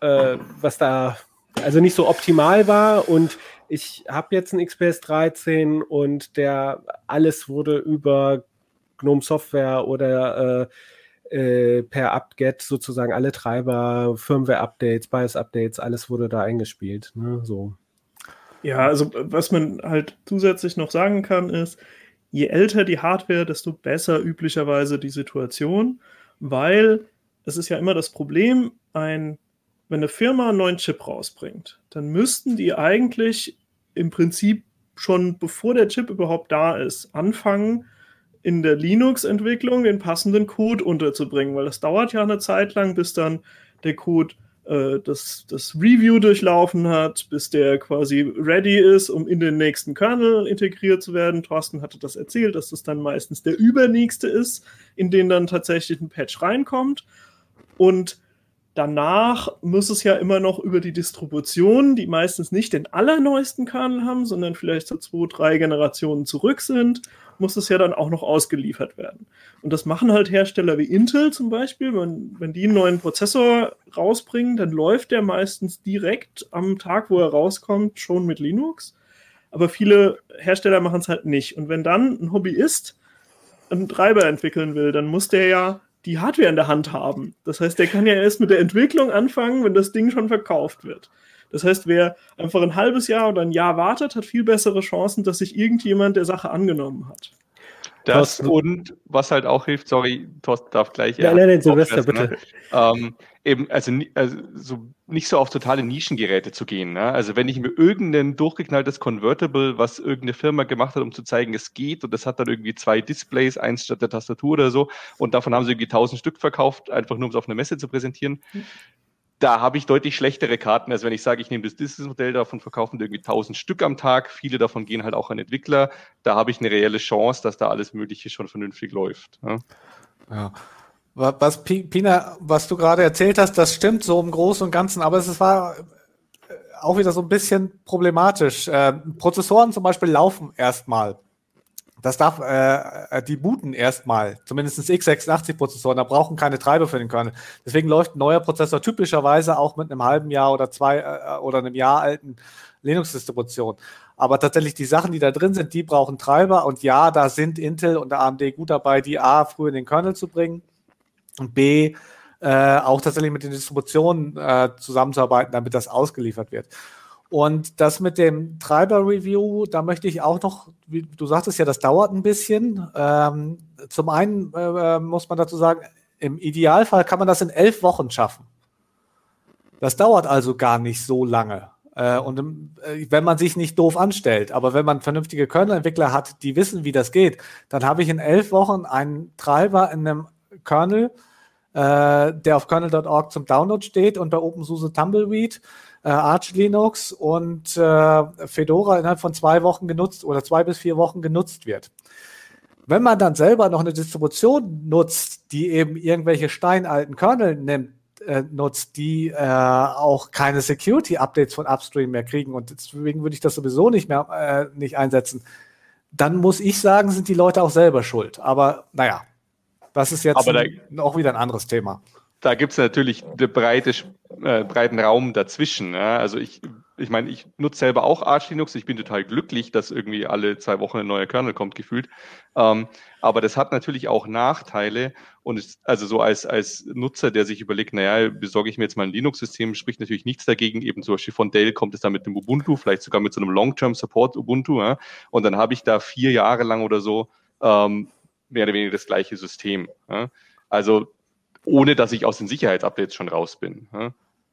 äh, was da, also nicht so optimal war und ich habe jetzt einen XPS 13 und der alles wurde über GNOME Software oder äh, äh, per apt-get sozusagen alle Treiber, Firmware-Updates, BIOS-Updates, alles wurde da eingespielt. Ne? So. Ja, also was man halt zusätzlich noch sagen kann, ist, je älter die Hardware, desto besser üblicherweise die Situation, weil es ist ja immer das Problem, ein, wenn eine Firma einen neuen Chip rausbringt, dann müssten die eigentlich im Prinzip schon bevor der Chip überhaupt da ist, anfangen, in der Linux-Entwicklung den passenden Code unterzubringen, weil das dauert ja eine Zeit lang, bis dann der Code äh, das, das Review durchlaufen hat, bis der quasi ready ist, um in den nächsten Kernel integriert zu werden. Thorsten hatte das erzählt, dass das dann meistens der übernächste ist, in den dann tatsächlich ein Patch reinkommt. Und danach muss es ja immer noch über die Distribution, die meistens nicht den allerneuesten Kernel haben, sondern vielleicht so zwei, drei Generationen zurück sind, muss es ja dann auch noch ausgeliefert werden. Und das machen halt Hersteller wie Intel zum Beispiel. Wenn, wenn die einen neuen Prozessor rausbringen, dann läuft der meistens direkt am Tag, wo er rauskommt, schon mit Linux. Aber viele Hersteller machen es halt nicht. Und wenn dann ein Hobbyist einen Treiber entwickeln will, dann muss der ja die Hardware in der Hand haben. Das heißt, der kann ja erst mit der Entwicklung anfangen, wenn das Ding schon verkauft wird. Das heißt, wer einfach ein halbes Jahr oder ein Jahr wartet, hat viel bessere Chancen, dass sich irgendjemand der Sache angenommen hat. Das und was halt auch hilft, sorry, Thorsten darf gleich. Ja, nein, nein, Silvester, bitte. Ne? Ähm, eben, also, also so nicht so auf totale Nischengeräte zu gehen. Ne? Also wenn ich mir irgendein durchgeknalltes Convertible, was irgendeine Firma gemacht hat, um zu zeigen, es geht, und das hat dann irgendwie zwei Displays, eins statt der Tastatur oder so, und davon haben sie irgendwie tausend Stück verkauft, einfach nur um es auf einer Messe zu präsentieren. Hm da habe ich deutlich schlechtere Karten, als wenn ich sage, ich nehme das Businessmodell, davon verkaufen irgendwie 1000 Stück am Tag. Viele davon gehen halt auch an Entwickler. Da habe ich eine reelle Chance, dass da alles Mögliche schon vernünftig läuft. Ja. ja. Was, Pina, was du gerade erzählt hast, das stimmt so im Großen und Ganzen, aber es war äh, auch wieder so ein bisschen problematisch. Äh, Prozessoren zum Beispiel laufen erstmal das darf, äh, die booten erstmal, zumindest x86-Prozessoren, da brauchen keine Treiber für den Kernel. Deswegen läuft ein neuer Prozessor typischerweise auch mit einem halben Jahr oder zwei äh, oder einem Jahr alten Linux-Distribution. Aber tatsächlich die Sachen, die da drin sind, die brauchen Treiber und ja, da sind Intel und AMD gut dabei, die A früh in den Kernel zu bringen und B äh, auch tatsächlich mit den Distributionen äh, zusammenzuarbeiten, damit das ausgeliefert wird. Und das mit dem Treiber-Review, da möchte ich auch noch, wie du sagtest ja, das dauert ein bisschen. Ähm, zum einen äh, muss man dazu sagen, im Idealfall kann man das in elf Wochen schaffen. Das dauert also gar nicht so lange. Äh, und äh, wenn man sich nicht doof anstellt, aber wenn man vernünftige Kernel-Entwickler hat, die wissen, wie das geht, dann habe ich in elf Wochen einen Treiber in einem Kernel, äh, der auf kernel.org zum Download steht und bei OpenSUSE Tumbleweed äh, Arch Linux und äh, Fedora innerhalb von zwei Wochen genutzt oder zwei bis vier Wochen genutzt wird. Wenn man dann selber noch eine Distribution nutzt, die eben irgendwelche steinalten Kernel nimmt, äh, nutzt, die äh, auch keine Security-Updates von Upstream mehr kriegen und deswegen würde ich das sowieso nicht mehr äh, nicht einsetzen, dann muss ich sagen, sind die Leute auch selber schuld. Aber naja, das ist jetzt ein, auch wieder ein anderes Thema da gibt es natürlich einen breite, äh, breiten Raum dazwischen. Ja? Also ich, ich meine, ich nutze selber auch Arch Linux. Ich bin total glücklich, dass irgendwie alle zwei Wochen ein neuer Kernel kommt, gefühlt. Ähm, aber das hat natürlich auch Nachteile. Und es, also so als, als Nutzer, der sich überlegt, naja, besorge ich mir jetzt mal ein Linux-System, spricht natürlich nichts dagegen. Eben zum Beispiel von Dell kommt es dann mit dem Ubuntu, vielleicht sogar mit so einem Long-Term-Support Ubuntu. Ja? Und dann habe ich da vier Jahre lang oder so ähm, mehr oder weniger das gleiche System. Ja? Also ohne dass ich aus den Sicherheitsupdates schon raus bin.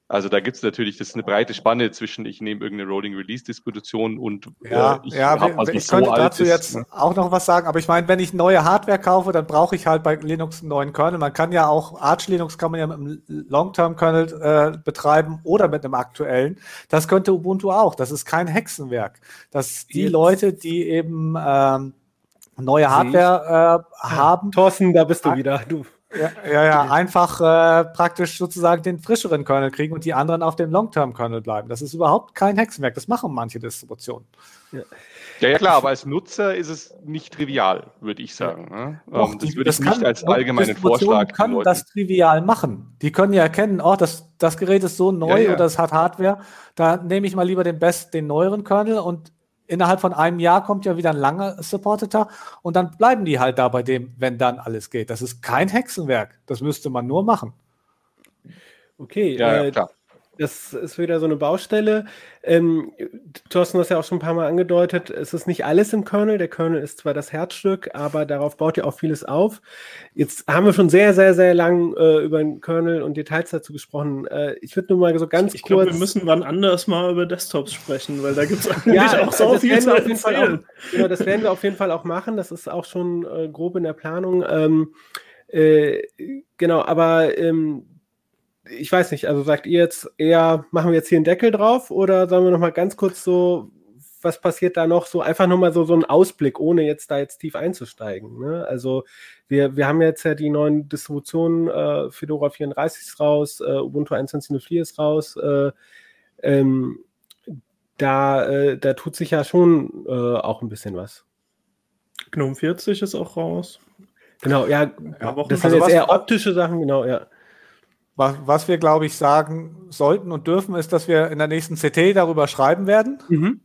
Also da gibt es natürlich, das ist eine breite Spanne zwischen, ich nehme irgendeine Rolling Release Distribution und ja, äh, ich ja, hab, was ich könnte so dazu ist, jetzt ne? auch noch was sagen, aber ich meine, wenn ich neue Hardware kaufe, dann brauche ich halt bei Linux einen neuen Kernel. Man kann ja auch Arch Linux kann man ja mit einem Long-Term-Kernel äh, betreiben oder mit einem aktuellen. Das könnte Ubuntu auch. Das ist kein Hexenwerk. Dass die jetzt. Leute, die eben ähm, neue Hardware äh, haben. Thorsten, da bist du wieder. Du ja, ja, ja, einfach äh, praktisch sozusagen den frischeren Kernel kriegen und die anderen auf dem Long-Term-Kernel bleiben. Das ist überhaupt kein Hexenwerk. Das machen manche Distributionen. Ja. Ja, ja, klar, aber als Nutzer ist es nicht trivial, würde ich sagen. Ne? Doch, ähm, das würde ich nicht als allgemeinen Vorschlag. Die können das trivial machen. Die können ja erkennen, oh, das, das Gerät ist so neu ja, ja. oder es hat Hardware. Da nehme ich mal lieber den best, den neueren Kernel und innerhalb von einem Jahr kommt ja wieder ein langer Supporter und dann bleiben die halt da bei dem, wenn dann alles geht. Das ist kein Hexenwerk. Das müsste man nur machen. Okay, ja, äh, klar. Das ist wieder so eine Baustelle. Ähm, Thorsten hat ja auch schon ein paar Mal angedeutet, es ist nicht alles im Kernel. Der Kernel ist zwar das Herzstück, aber darauf baut ja auch vieles auf. Jetzt haben wir schon sehr, sehr, sehr lang äh, über den Kernel und Details dazu gesprochen. Äh, ich würde nur mal so ganz ich kurz. Ich glaube, wir müssen wann anders mal über Desktops sprechen, weil da gibt es eigentlich ja, auch so viel zu erzählen. Auch, genau, das werden wir auf jeden Fall auch machen. Das ist auch schon äh, grob in der Planung. Ähm, äh, genau, aber ähm, ich weiß nicht, also sagt ihr jetzt eher, machen wir jetzt hier einen Deckel drauf oder sollen wir noch mal ganz kurz so, was passiert da noch? So einfach nur mal so, so ein Ausblick, ohne jetzt da jetzt tief einzusteigen. Ne? Also wir, wir haben jetzt ja die neuen Distributionen, äh, Fedora 34 ist raus, äh, Ubuntu 21.04 ist raus. Äh, ähm, da, äh, da tut sich ja schon äh, auch ein bisschen was. GNOME 40 ist auch raus. Genau, ja, ja das sind also jetzt eher optische Sachen, genau, ja. Was, was wir, glaube ich, sagen sollten und dürfen, ist, dass wir in der nächsten CT darüber schreiben werden. Mhm.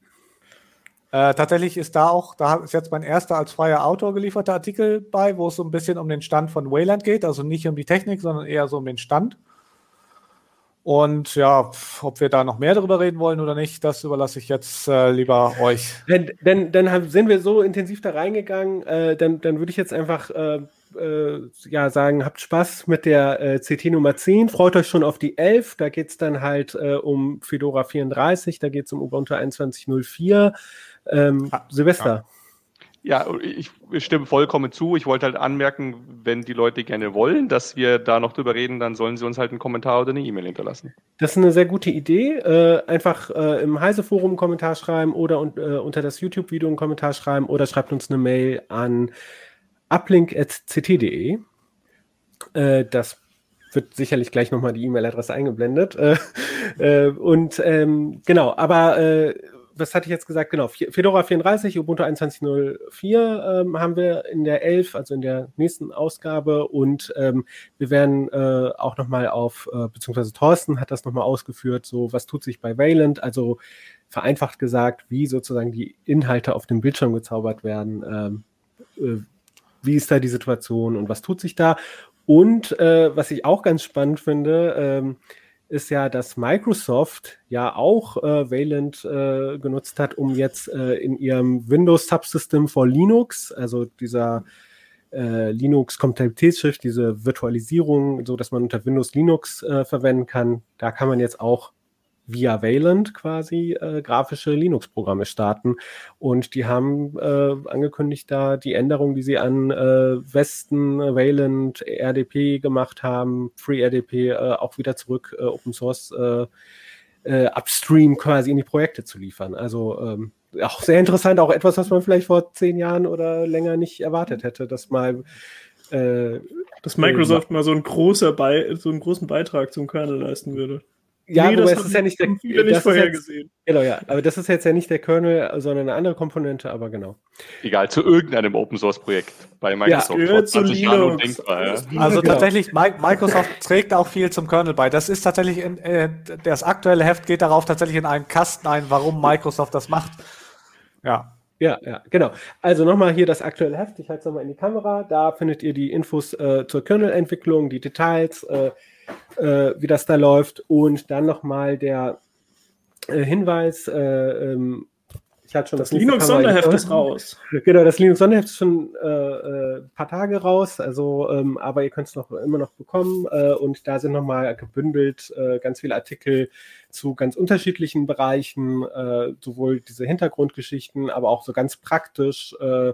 Äh, tatsächlich ist da auch, da ist jetzt mein erster als freier Autor gelieferter Artikel bei, wo es so ein bisschen um den Stand von Wayland geht, also nicht um die Technik, sondern eher so um den Stand. Und ja, ob wir da noch mehr darüber reden wollen oder nicht, das überlasse ich jetzt äh, lieber euch. Denn, denn, dann sind wir so intensiv da reingegangen, äh, dann, dann würde ich jetzt einfach äh, ja, sagen, habt Spaß mit der äh, CT Nummer 10, freut euch schon auf die 11, da geht es dann halt äh, um Fedora 34, da geht es um Ubuntu 21.04. Ähm, ah, Silvester. Ja. ja, ich stimme vollkommen zu. Ich wollte halt anmerken, wenn die Leute gerne wollen, dass wir da noch drüber reden, dann sollen sie uns halt einen Kommentar oder eine E-Mail hinterlassen. Das ist eine sehr gute Idee. Äh, einfach äh, im Heise-Forum einen Kommentar schreiben oder un äh, unter das YouTube-Video einen Kommentar schreiben oder schreibt uns eine Mail an uplink.ct.de. Äh, das wird sicherlich gleich nochmal die E-Mail-Adresse eingeblendet. Äh, äh, und ähm, genau, aber äh, was hatte ich jetzt gesagt? Genau, Fedora 34, Ubuntu 21.04 ähm, haben wir in der 11, also in der nächsten Ausgabe. Und ähm, wir werden äh, auch nochmal auf, äh, beziehungsweise Thorsten hat das nochmal ausgeführt, so was tut sich bei Wayland, also vereinfacht gesagt, wie sozusagen die Inhalte auf dem Bildschirm gezaubert werden. Ähm, äh, wie ist da die Situation und was tut sich da? Und äh, was ich auch ganz spannend finde, ähm, ist ja, dass Microsoft ja auch äh, Wayland äh, genutzt hat, um jetzt äh, in ihrem Windows Subsystem for Linux, also dieser äh, Linux-Kompatibilitätsschrift, diese Virtualisierung, so dass man unter Windows Linux äh, verwenden kann, da kann man jetzt auch via Wayland quasi äh, grafische Linux-Programme starten. Und die haben äh, angekündigt, da die Änderungen, die sie an äh, Westen, Wayland, RDP gemacht haben, FreeRDP äh, auch wieder zurück äh, Open Source äh, upstream quasi in die Projekte zu liefern. Also ähm, auch sehr interessant, auch etwas, was man vielleicht vor zehn Jahren oder länger nicht erwartet hätte, dass mal dass Microsoft mal so, ein großer Be so einen großen Beitrag zum Kernel leisten würde. Ja, nee, aber es ist ja nicht der viele nicht vorhergesehen. Genau, ja. Aber das ist jetzt ja nicht der Kernel, sondern eine andere Komponente, aber genau. Egal, zu irgendeinem Open Source Projekt bei Microsoft. Ja, vor 20 Jahren undenkbar. Ja. Also genau. tatsächlich, Microsoft trägt auch viel zum Kernel bei. Das ist tatsächlich, in, äh, das aktuelle Heft geht darauf tatsächlich in einen Kasten ein, warum Microsoft das macht. Ja. Ja, ja, genau. Also nochmal hier das aktuelle Heft. Ich halte es nochmal in die Kamera. Da findet ihr die Infos äh, zur Kernel-Entwicklung, die Details, äh, äh, wie das da läuft. Und dann nochmal der äh, Hinweis, äh, ähm, ich hatte schon das, das Linux-Sonderheft ist raus. Genau, das Linux-Sonderheft ist schon äh, ein äh, paar Tage raus, also, ähm, aber ihr könnt es noch immer noch bekommen äh, und da sind nochmal gebündelt äh, ganz viele Artikel zu ganz unterschiedlichen Bereichen, äh, sowohl diese Hintergrundgeschichten, aber auch so ganz praktisch, äh,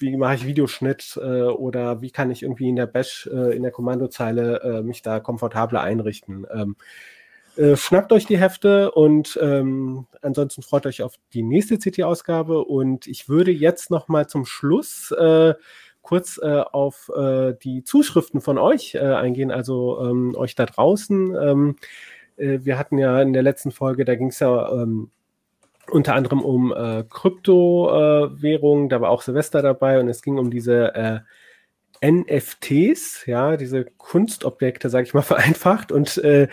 wie mache ich Videoschnitt äh, oder wie kann ich irgendwie in der Bash, äh, in der Kommandozeile äh, mich da komfortabler einrichten. Ähm, äh, schnappt euch die Hefte und ähm, ansonsten freut euch auf die nächste CT-Ausgabe und ich würde jetzt noch mal zum Schluss äh, kurz äh, auf die Zuschriften von euch eingehen, also ähm, euch da draußen. Ähm, wir hatten ja in der letzten Folge, da ging es ja ähm, unter anderem um äh, Kryptowährungen, äh, da war auch Silvester dabei und es ging um diese äh, NFTs, ja, diese Kunstobjekte, sage ich mal vereinfacht. Und äh,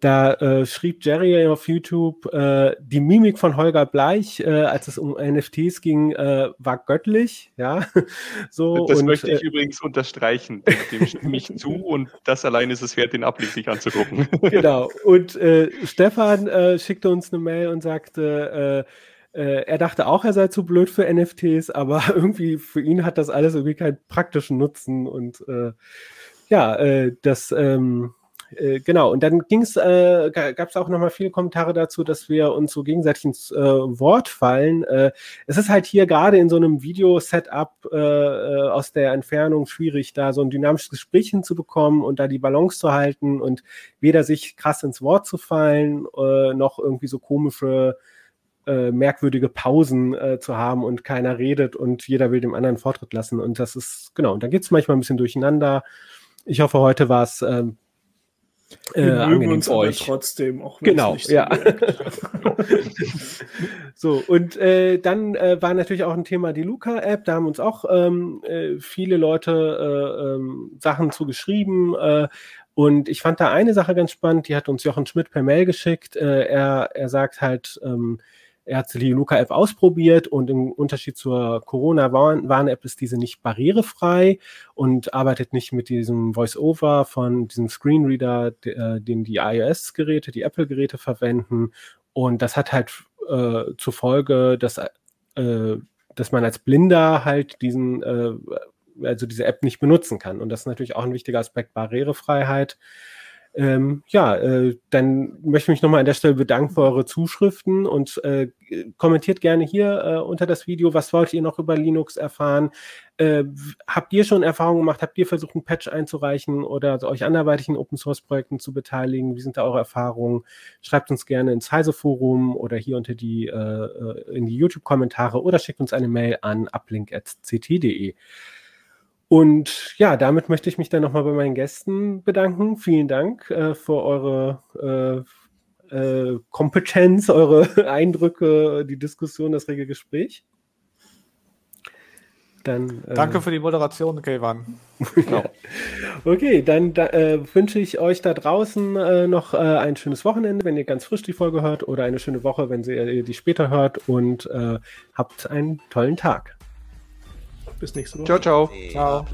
da äh, schrieb Jerry auf YouTube, äh, die Mimik von Holger Bleich, äh, als es um NFTs ging, äh, war göttlich. Ja, so. Das und, möchte ich äh, übrigens unterstreichen. Dem stimme ich zu und das allein ist es wert, den Ablick sich anzugucken. genau. Und äh, Stefan äh, schickte uns eine Mail und sagte, äh, äh, er dachte auch, er sei zu blöd für NFTs, aber irgendwie für ihn hat das alles irgendwie keinen praktischen Nutzen und äh, ja, äh, das ähm, äh, genau, und dann ging's, äh, gab es auch nochmal viele Kommentare dazu, dass wir uns so gegenseitig ins äh, Wort fallen. Äh, es ist halt hier gerade in so einem Video-Setup äh, äh, aus der Entfernung schwierig, da so ein dynamisches Gespräch hinzubekommen und da die Balance zu halten und weder sich krass ins Wort zu fallen, äh, noch irgendwie so komische äh, merkwürdige Pausen äh, zu haben und keiner redet und jeder will dem anderen Vortritt lassen. Und das ist, genau, und da geht es manchmal ein bisschen durcheinander. Ich hoffe, heute war es ähm, äh, wir mögen uns aber trotzdem auch genau so ja. so und äh, dann äh, war natürlich auch ein Thema die Luca App da haben uns auch ähm, äh, viele Leute äh, ähm, Sachen zu geschrieben äh, und ich fand da eine Sache ganz spannend die hat uns Jochen Schmidt per Mail geschickt. Er er sagt halt ähm, er hat die Luca-App ausprobiert und im Unterschied zur Corona-Warn-App ist diese nicht barrierefrei und arbeitet nicht mit diesem Voice-Over von diesem Screenreader, äh, den die iOS-Geräte, die Apple-Geräte verwenden. Und das hat halt äh, zur Folge, dass, äh, dass man als Blinder halt diesen, äh, also diese App nicht benutzen kann. Und das ist natürlich auch ein wichtiger Aspekt Barrierefreiheit. Ähm, ja, äh, dann möchte ich mich nochmal an der Stelle bedanken für eure Zuschriften und äh, kommentiert gerne hier äh, unter das Video, was wollt ihr noch über Linux erfahren? Äh, habt ihr schon Erfahrungen gemacht? Habt ihr versucht, einen Patch einzureichen oder euch anderweitig in Open Source Projekten zu beteiligen? Wie sind da eure Erfahrungen? Schreibt uns gerne ins Heise Forum oder hier unter die äh, äh, in die YouTube-Kommentare oder schickt uns eine Mail an uplink.ct.de. Und ja, damit möchte ich mich dann nochmal bei meinen Gästen bedanken. Vielen Dank äh, für eure äh, äh, Kompetenz, eure Eindrücke, die Diskussion, das rege Gespräch. Dann, äh, Danke für die Moderation, Kevan. ja. Okay, dann da, äh, wünsche ich euch da draußen äh, noch äh, ein schönes Wochenende, wenn ihr ganz frisch die Folge hört, oder eine schöne Woche, wenn ihr die später hört und äh, habt einen tollen Tag. Bis nächste Woche. Ciao, ciao. Ciao.